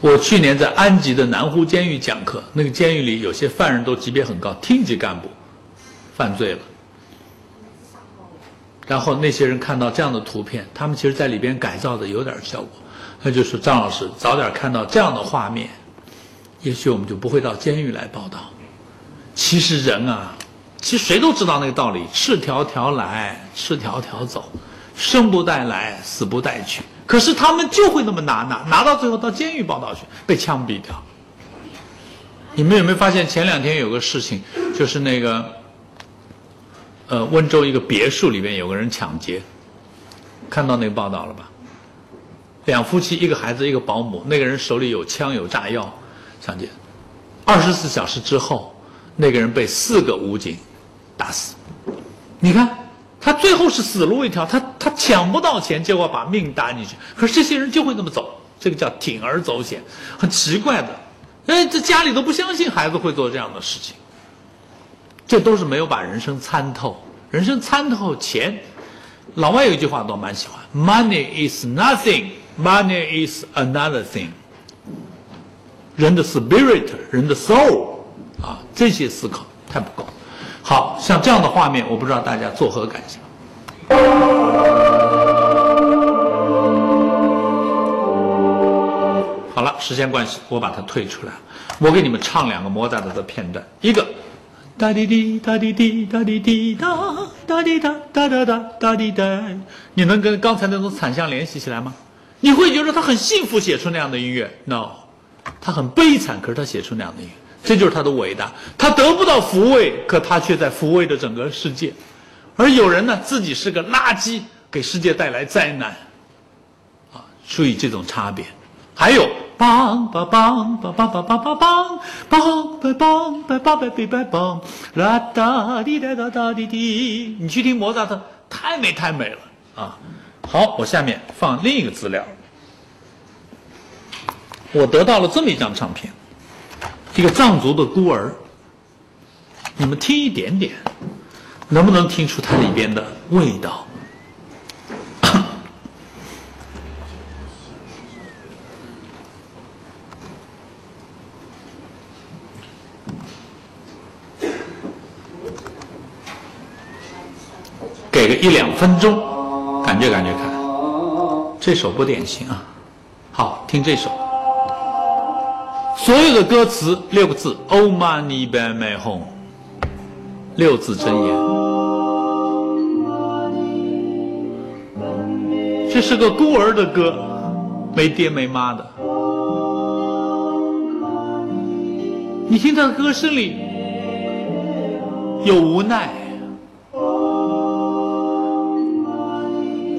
我去年在安吉的南湖监狱讲课，那个监狱里有些犯人都级别很高，厅级干部，犯罪了。然后那些人看到这样的图片，他们其实在里边改造的有点效果。那就说张老师早点看到这样的画面，也许我们就不会到监狱来报道。其实人啊，其实谁都知道那个道理：赤条条来，赤条条走，生不带来，死不带去。可是他们就会那么拿拿，拿到最后到监狱报道去，被枪毙掉。你们有没有发现前两天有个事情，就是那个。呃，温州一个别墅里面有个人抢劫，看到那个报道了吧？两夫妻，一个孩子，一个保姆，那个人手里有枪有炸药，抢劫。二十四小时之后，那个人被四个武警打死。你看，他最后是死路一条，他他抢不到钱，结果把命搭进去。可是这些人就会那么走，这个叫铤而走险，很奇怪的。哎，这家里都不相信孩子会做这样的事情。这都是没有把人生参透，人生参透钱。老外有一句话，我蛮喜欢：“Money is nothing, money is another thing。”人的 spirit，人的 soul，啊，这些思考太不够。好像这样的画面，我不知道大家作何感想。好了，时间关系，我把它退出来。我给你们唱两个莫扎特的片段，一个。哒滴滴哒滴滴哒滴滴哒哒滴哒哒哒哒哒滴哒，你能跟刚才那种惨象联系起来吗？你会觉得他很幸福，写出那样的音乐？No，他很悲惨，可是他写出那样的音乐，这就是他的伟大。他得不到抚慰，可他却在抚慰着整个世界。而有人呢，自己是个垃圾，给世界带来灾难。啊，注意这种差别。还有。梆梆梆梆梆梆梆梆梆梆梆梆梆梆梆梆梆，啦哒滴哒哒哒滴滴。你去听莫扎特，太美太美了啊！好，我下面放另一个资料。我得到了这么一张唱片，一个藏族的孤儿。你们听一点点，能不能听出它里边的味道？一两分钟，感觉感觉看。这首不典型啊，好听这首。所有的歌词六个字：Oh money b a my home，六字真言。这是个孤儿的歌，没爹没妈的。你听他的歌声里有无奈，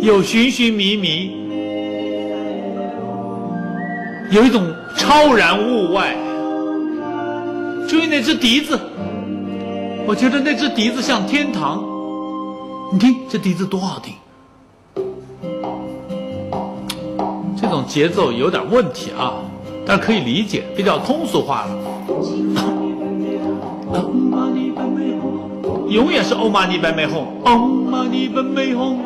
有寻寻觅觅，有一种超然物外。注意那只笛子，我觉得那只笛子像天堂。你听这笛子多好听，这种节奏有点问题啊，但是可以理解，比较通俗化了。[laughs] 永远是欧玛尼白美红，欧玛尼白美红。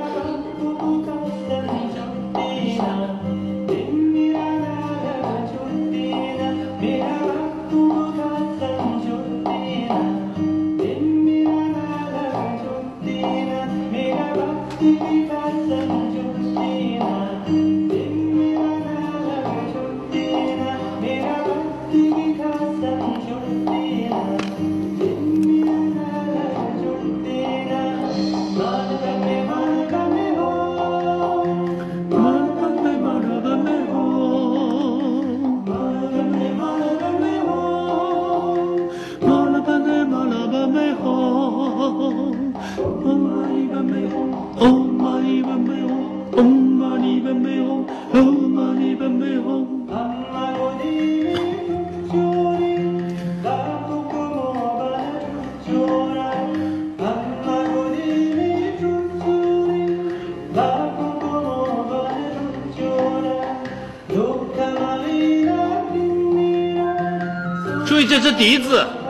只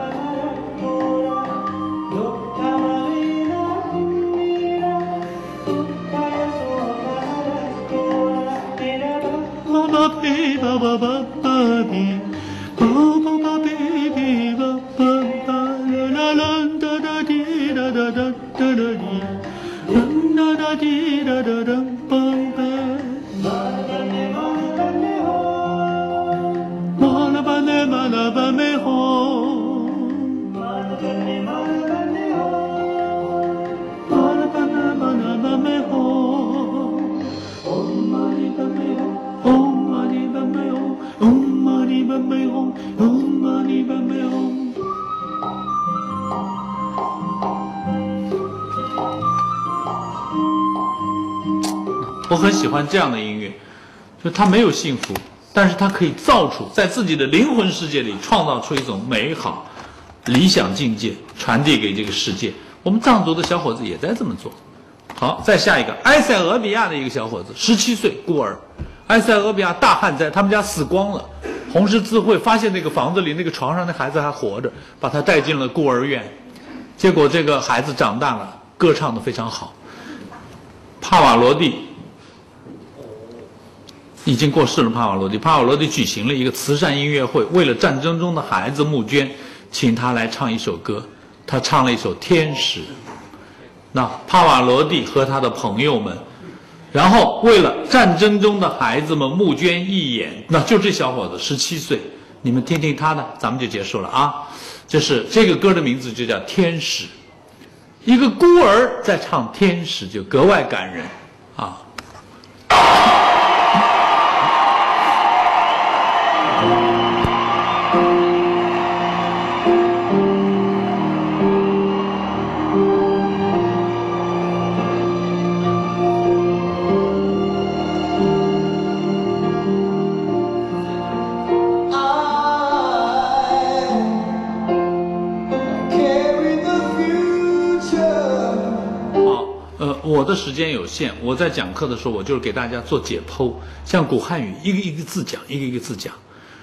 欢这样的音乐，就他没有幸福，但是他可以造出在自己的灵魂世界里创造出一种美好、理想境界，传递给这个世界。我们藏族的小伙子也在这么做。好，再下一个，埃塞俄比亚的一个小伙子，十七岁，孤儿。埃塞俄比亚大旱灾，他们家死光了。红十字会发现那个房子里那个床上的孩子还活着，把他带进了孤儿院。结果这个孩子长大了，歌唱的非常好。帕瓦罗蒂已经过世了。帕瓦罗蒂，帕瓦罗蒂举行了一个慈善音乐会，为了战争中的孩子募捐，请他来唱一首歌。他唱了一首《天使》。那帕瓦罗蒂和他的朋友们，然后为了战争中的孩子们募捐义演。那就这小伙子十七岁，你们听听他的，咱们就结束了啊。就是这个歌的名字就叫《天使》，一个孤儿在唱《天使》，就格外感人时间有限，我在讲课的时候，我就是给大家做解剖，像古汉语一个一个字讲，一个一个字讲。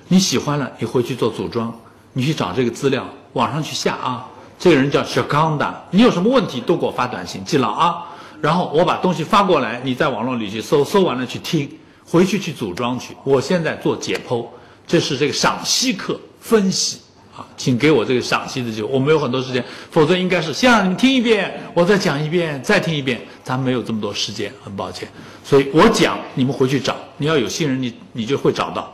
你喜欢了，你回去做组装，你去找这个资料，网上去下啊。这个人叫小康的，你有什么问题都给我发短信，记牢啊。然后我把东西发过来，你在网络里去搜，搜完了去听，回去去组装去。我现在做解剖，这是这个赏析课分析请给我这个赏析的机会。我们有很多时间，否则应该是先让你们听一遍，我再讲一遍，再听一遍。咱没有这么多时间，很抱歉。所以我讲，你们回去找。你要有信任，你你就会找到。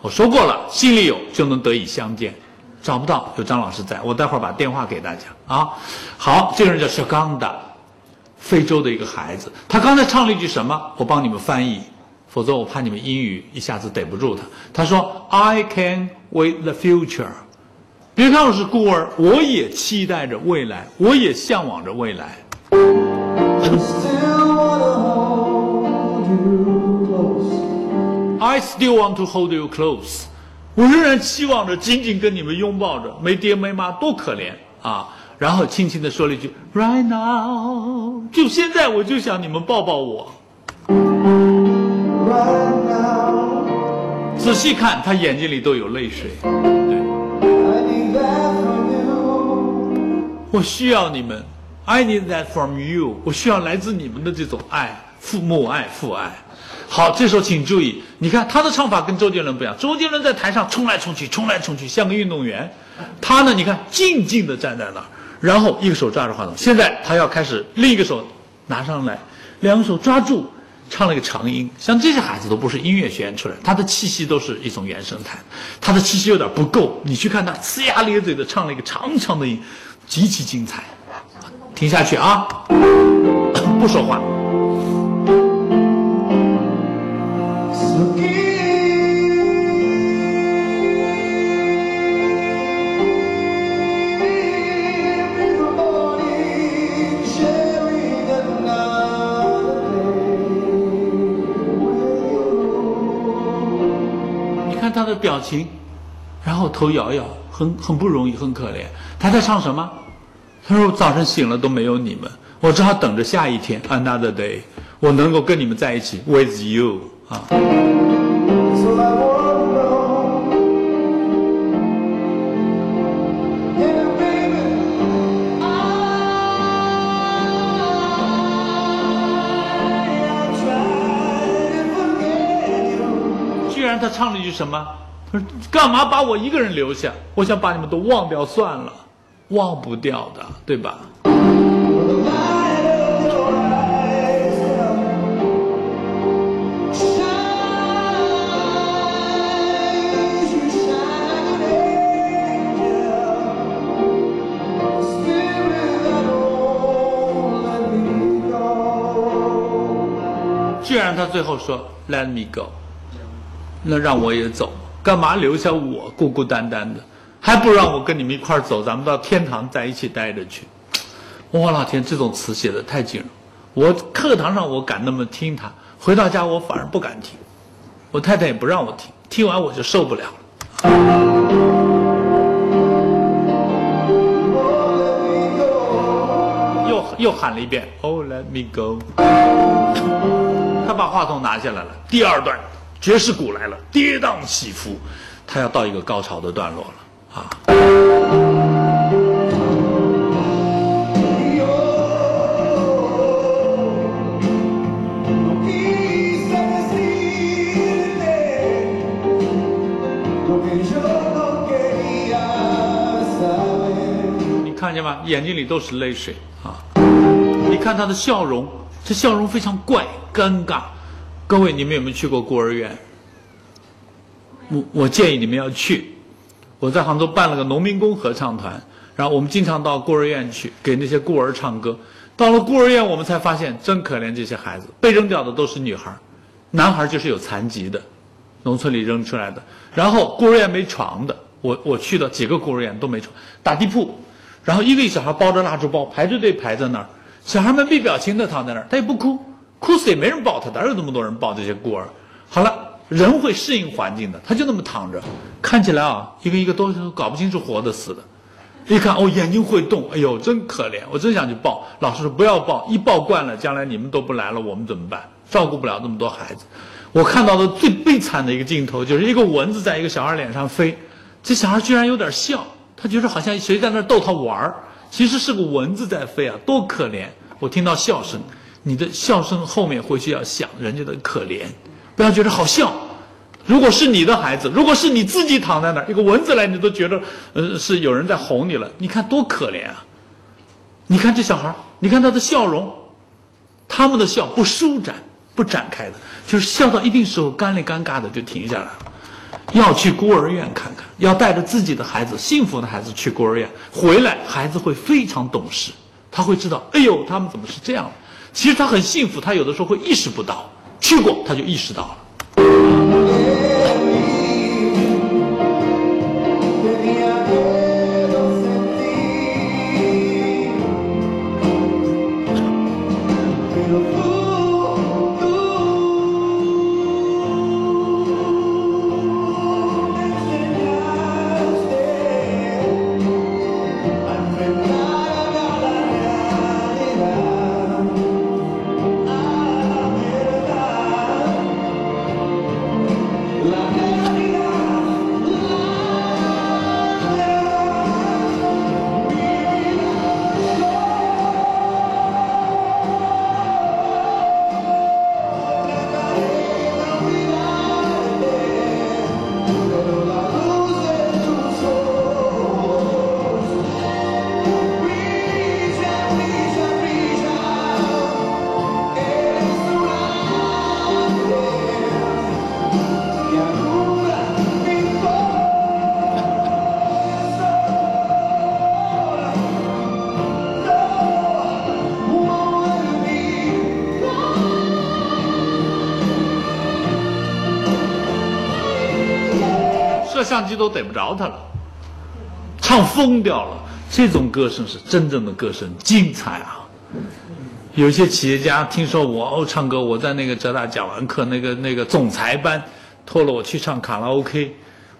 我说过了，心里有就能得以相见。找不到，有张老师在，我待会儿把电话给大家啊。好，这个人叫小刚的，非洲的一个孩子。他刚才唱了一句什么？我帮你们翻译，否则我怕你们英语一下子逮不住他。他说：“I can wait the future。”别看我是孤儿，我也期待着未来，我也向往着未来。I still want to hold you close。我仍然期望着紧紧跟你们拥抱着，没爹没妈多可怜啊！然后轻轻地说了一句：“Right now，就现在我就想你们抱抱我。” Right now, 仔细看，他眼睛里都有泪水。对，我需要你们，I need that from you。我需要来自你们的这种爱，父母爱，父爱。好，这时候请注意，你看他的唱法跟周杰伦不一样。周杰伦在台上冲来冲去，冲来冲去，像个运动员。他呢，你看静静的站在那儿，然后一个手抓着话筒。现在他要开始，另一个手拿上来，两个手抓住，唱了一个长音。像这些孩子都不是音乐学院出来，他的气息都是一种原声弹，他的气息有点不够。你去看他呲牙咧嘴的唱了一个长长的音，极其精彩。听下去啊，[coughs] 不说话。你看他的表情，然后头摇摇，很很不容易，很可怜。他在唱什么？他说：“我早晨醒了都没有你们，我只好等着下一天，another day，我能够跟你们在一起，with you 啊。”居然他唱了一句什么？他说：“干嘛把我一个人留下？我想把你们都忘掉算了，忘不掉的，对吧？”既然他最后说：“Let me go。”那让我也走，干嘛留下我孤孤单单的？还不让我跟你们一块儿走，咱们到天堂在一起待着去。我老天，这种词写的太惊人。我课堂上我敢那么听他，回到家我反而不敢听。我太太也不让我听，听完我就受不了了。又又喊了一遍，Oh let me go。他把话筒拿下来了，第二段。爵士鼓来了，跌宕起伏，他要到一个高潮的段落了啊！你看见吗？眼睛里都是泪水啊！你看他的笑容，这笑容非常怪，尴尬。各位，你们有没有去过孤儿院？我我建议你们要去。我在杭州办了个农民工合唱团，然后我们经常到孤儿院去给那些孤儿唱歌。到了孤儿院，我们才发现真可怜这些孩子，被扔掉的都是女孩，男孩就是有残疾的，农村里扔出来的。然后孤儿院没床的，我我去的几个孤儿院都没床，打地铺，然后一个小孩包着蜡烛包排着队排在那儿，小孩们没表情的躺在那儿，他也不哭。哭死也没人抱他，哪有那么多人抱这些孤儿？好了，人会适应环境的，他就那么躺着，看起来啊，一个一个都搞不清楚活的死的。一看哦，眼睛会动，哎呦，真可怜，我真想去抱。老师说不要抱，一抱惯了，将来你们都不来了，我们怎么办？照顾不了那么多孩子。我看到的最悲惨的一个镜头，就是一个蚊子在一个小孩脸上飞，这小孩居然有点笑，他觉得好像谁在那逗他玩儿，其实是个蚊子在飞啊，多可怜！我听到笑声。你的笑声后面回去要想人家的可怜，不要觉得好笑，如果是你的孩子，如果是你自己躺在那儿，一个蚊子来，你都觉得呃是有人在哄你了。你看多可怜啊！你看这小孩，你看他的笑容，他们的笑不舒展、不展开的，就是笑到一定时候干里尴尬的就停下来了。要去孤儿院看看，要带着自己的孩子，幸福的孩子去孤儿院，回来孩子会非常懂事，他会知道，哎呦，他们怎么是这样？其实他很幸福，他有的时候会意识不到，去过他就意识到了。相机都逮不着他了，唱疯掉了。这种歌声是真正的歌声，精彩啊！有些企业家听说我哦唱歌，我在那个浙大讲完课，那个那个总裁班，托了我去唱卡拉 OK，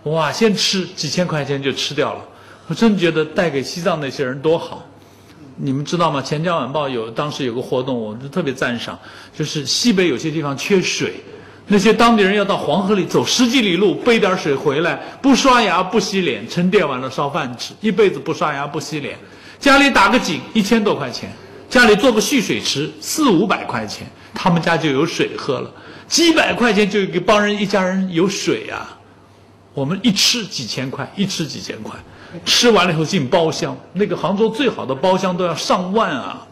哇，先吃几千块钱就吃掉了。我真觉得带给西藏那些人多好。你们知道吗？钱江晚报有当时有个活动，我就特别赞赏，就是西北有些地方缺水。那些当地人要到黄河里走十几里路背点水回来，不刷牙不洗脸，沉淀完了烧饭吃，一辈子不刷牙不洗脸。家里打个井一千多块钱，家里做个蓄水池四五百块钱，他们家就有水喝了，几百块钱就给帮人一家人有水啊。我们一吃几千块，一吃几千块，吃完了以后进包厢，那个杭州最好的包厢都要上万啊。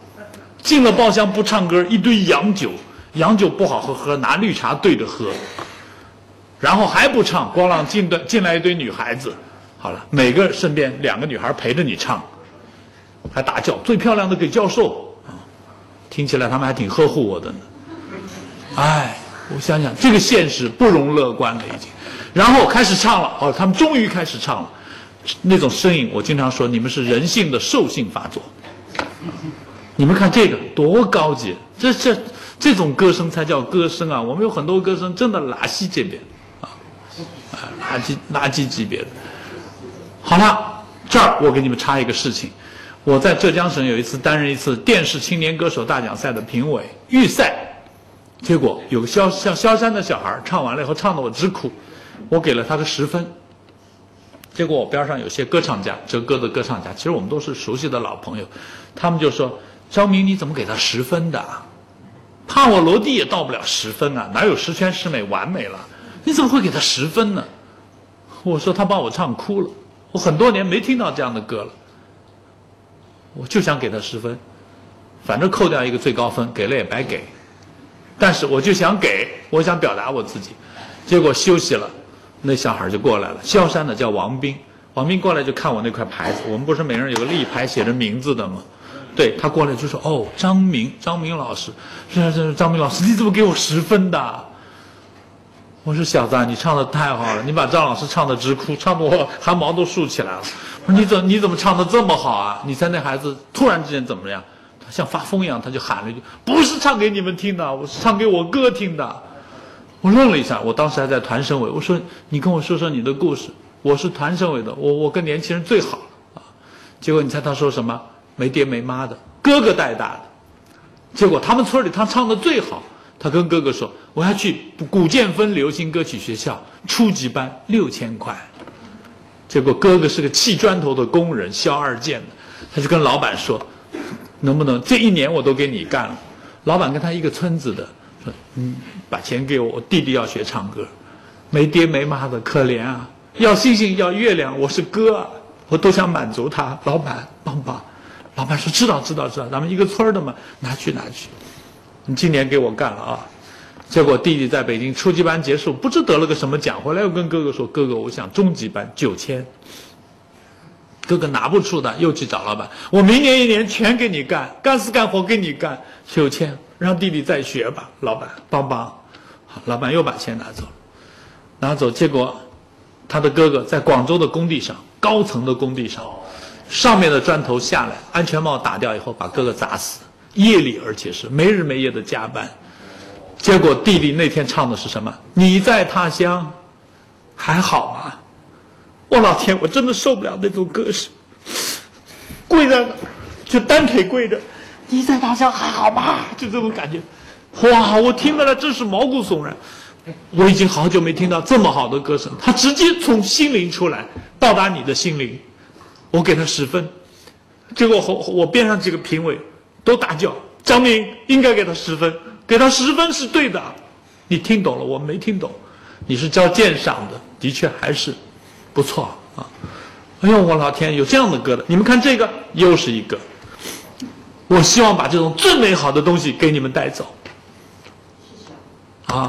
进了包厢不唱歌，一堆洋酒。洋酒不好喝，喝拿绿茶兑着喝，然后还不唱，光让进的进来一堆女孩子，好了，每个身边两个女孩陪着你唱，还大叫最漂亮的给教授，听起来他们还挺呵护我的呢。哎，我想想这个现实不容乐观了已经，然后开始唱了，哦，他们终于开始唱了，那种声音我经常说你们是人性的兽性发作，你们看这个多高级，这这。这种歌声才叫歌声啊！我们有很多歌声真的垃圾级别，啊，啊，垃圾垃圾级别的。好了，这儿我给你们插一个事情，我在浙江省有一次担任一次电视青年歌手大奖赛的评委预赛，结果有个萧像萧山的小孩唱完了以后唱的我直哭，我给了他个十分，结果我边上有些歌唱家浙歌的歌唱家，其实我们都是熟悉的老朋友，他们就说：“张明你怎么给他十分的？”怕我罗蒂也到不了十分啊，哪有十全十美完美了？你怎么会给他十分呢？我说他把我唱哭了，我很多年没听到这样的歌了，我就想给他十分，反正扣掉一个最高分，给了也白给，但是我就想给，我想表达我自己，结果休息了，那小孩就过来了，萧山的叫王斌，王斌过来就看我那块牌子，我们不是每人有个立牌写着名字的吗？对他过来就说：“哦，张明，张明老师，是是张明老师，你怎么给我十分的？”我说：“小子，你唱的太好了，你把张老师唱的直哭，唱的我汗毛都竖起来了。我说你怎你怎么唱的这么好啊？你猜那孩子突然之间怎么样？他像发疯一样，他就喊了一句：不是唱给你们听的，我是唱给我哥听的。我愣了一下，我当时还在团省委，我说你跟我说说你的故事。我是团省委的，我我跟年轻人最好啊。结果你猜他说什么？”没爹没妈的哥哥带大的，结果他们村里他唱的最好，他跟哥哥说：“我要去古建芬流行歌曲学校初级班，六千块。”结果哥哥是个砌砖头的工人，肖二建的，他就跟老板说：“能不能这一年我都给你干了？”老板跟他一个村子的说：“嗯，把钱给我，我弟弟要学唱歌。”没爹没妈的，可怜啊！要星星要月亮，我是哥，我都想满足他。老板帮帮，老板说知道知道知道，咱们一个村的嘛，拿去拿去。你今年给我干了啊！结果弟弟在北京初级班结束，不知得了个什么奖，回来又跟哥哥说：“哥哥，我想中级班九千。”哥哥拿不出的，又去找老板：“我明年一年全给你干，干死干活给你干九千，让弟弟再学吧。”老板帮帮，好，老板又把钱拿走了，拿走，结果他的哥哥在广州的工地上，高层的工地上，上面的砖头下来，安全帽打掉以后，把哥哥砸死，夜里而且是没日没夜的加班。结果弟弟那天唱的是什么？你在他乡还好吗？我老天，我真的受不了那种歌声，跪在那，就单腿跪着。你在他乡还好吗？就这种感觉，哇！我听到了，真是毛骨悚然。我已经好久没听到这么好的歌声，他直接从心灵出来，到达你的心灵。我给他十分，结果我我边上几个评委都大叫：“张明应该给他十分。”给他十分是对的，你听懂了，我没听懂。你是教鉴赏的，的确还是不错啊。哎呦，我老天，有这样的歌的！你们看这个，又是一个。我希望把这种最美好的东西给你们带走。啊，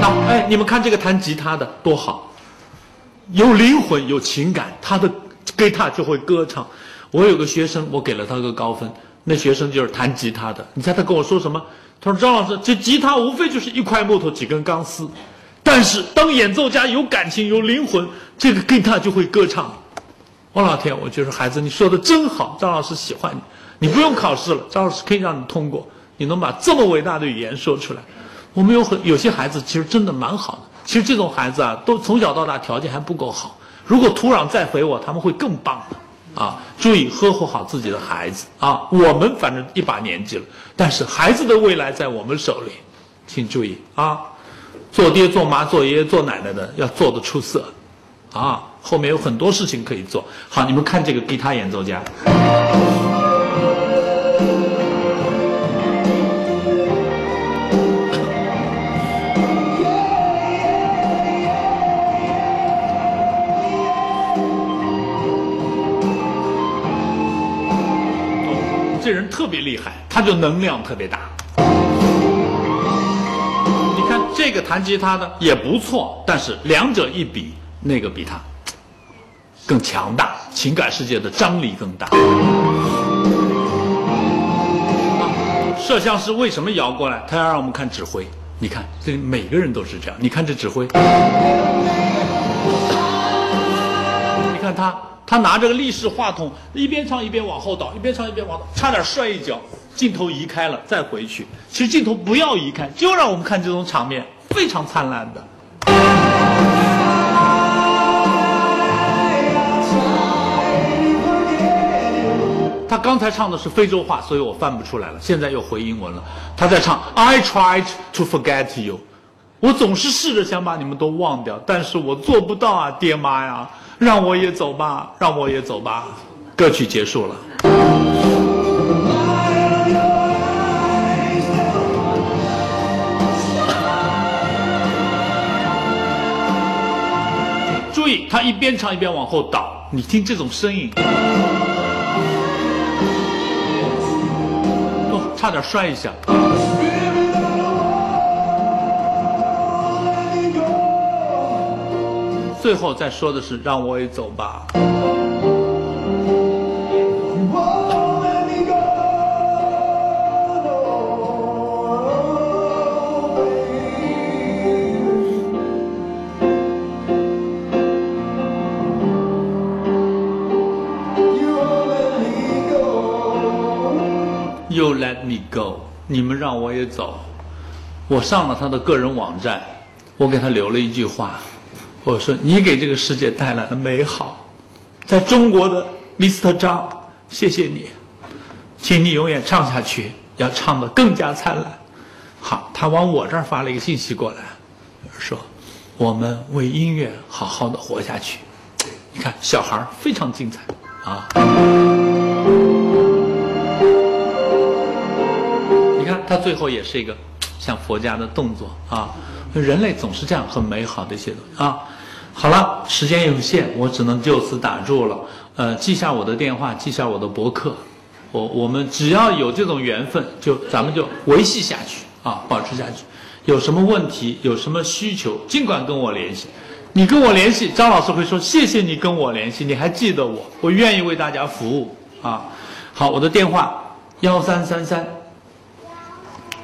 那哎，你们看这个弹吉他的多好，有灵魂，有情感，他的吉他就会歌唱。我有个学生，我给了他个高分。那学生就是弹吉他的，你猜他跟我说什么？他说：“张老师，这吉他无非就是一块木头、几根钢丝，但是当演奏家有感情、有灵魂，这个吉他就会歌唱。”我老天，我觉得孩子你说的真好，张老师喜欢你，你不用考试了，张老师可以让你通过，你能把这么伟大的语言说出来。我们有很有些孩子其实真的蛮好的，其实这种孩子啊，都从小到大条件还不够好，如果土壤再肥沃，他们会更棒的。啊，注意呵护好自己的孩子啊！我们反正一把年纪了，但是孩子的未来在我们手里，请注意啊！做爹做妈做爷爷做奶奶的要做得出色，啊，后面有很多事情可以做好。你们看这个吉他演奏家。特别厉害，他就能量特别大。你看这个弹吉他的也不错，但是两者一比，那个比他更强大，情感世界的张力更大。摄像师为什么摇过来？他要让我们看指挥。你看，这每个人都是这样。你看这指挥，他。他拿着个立式话筒，一边唱一边往后倒，一边唱一边往后，差点摔一跤。镜头移开了，再回去。其实镜头不要移开，就让我们看这种场面，非常灿烂的。他刚才唱的是非洲话，所以我翻不出来了。现在又回英文了。他在唱 I tried to forget you，我总是试着想把你们都忘掉，但是我做不到啊，爹妈呀。让我也走吧，让我也走吧。歌曲结束了。注意，他一边唱一边往后倒，你听这种声音，哦，差点摔一下。最后再说的是，让我也走吧。You let me go，你们让我也走。我上了他的个人网站，我给他留了一句话。我说：“你给这个世界带来了美好，在中国的 Mr. 张，谢谢你，请你永远唱下去，要唱得更加灿烂。”好，他往我这儿发了一个信息过来，说：“我们为音乐好好的活下去。”你看，小孩非常精彩啊！你看他最后也是一个像佛家的动作啊，人类总是这样很美好的一些东西啊。好了，时间有限，我只能就此打住了。呃，记下我的电话，记下我的博客。我我们只要有这种缘分，就咱们就维系下去啊，保持下去。有什么问题，有什么需求，尽管跟我联系。你跟我联系，张老师会说谢谢你跟我联系，你还记得我，我愿意为大家服务啊。好，我的电话幺三三三。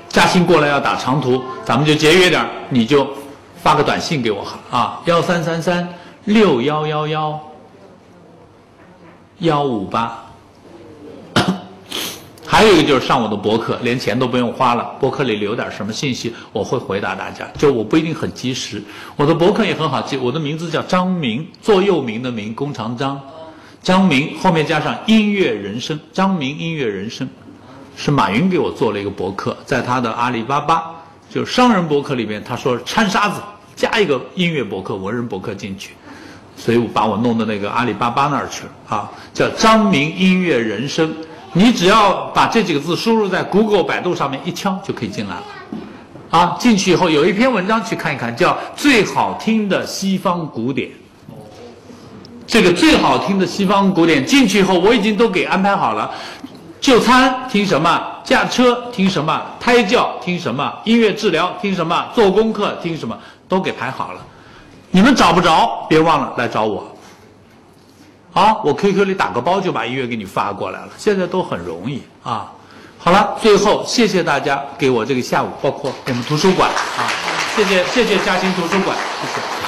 嘉兴过来要打长途，咱们就节约点你就发个短信给我好啊，幺三三三六幺幺幺幺五八。[coughs] 还有一个就是上我的博客，连钱都不用花了。博客里留点什么信息，我会回答大家。就我不一定很及时，我的博客也很好记。我的名字叫张明，座右铭的铭，弓长张，张明后面加上音乐人生，张明音乐人生，是马云给我做了一个博客，在他的阿里巴巴就是商人博客里面，他说掺沙子加一个音乐博客、文人博客进去，所以我把我弄到那个阿里巴巴那儿去了啊，叫张明音乐人生。你只要把这几个字输入在 Google、百度上面一敲就可以进来了，啊，进去以后有一篇文章去看一看，叫《最好听的西方古典》。这个最好听的西方古典进去以后，我已经都给安排好了。就餐听什么？驾车听什么？胎教听什么？音乐治疗听什么？做功课听什么？都给排好了。你们找不着，别忘了来找我。好，我 QQ 里打个包就把音乐给你发过来了，现在都很容易啊。好了，最后谢谢大家给我这个下午，包括我们图书馆啊，谢谢谢谢嘉兴图书馆，谢谢。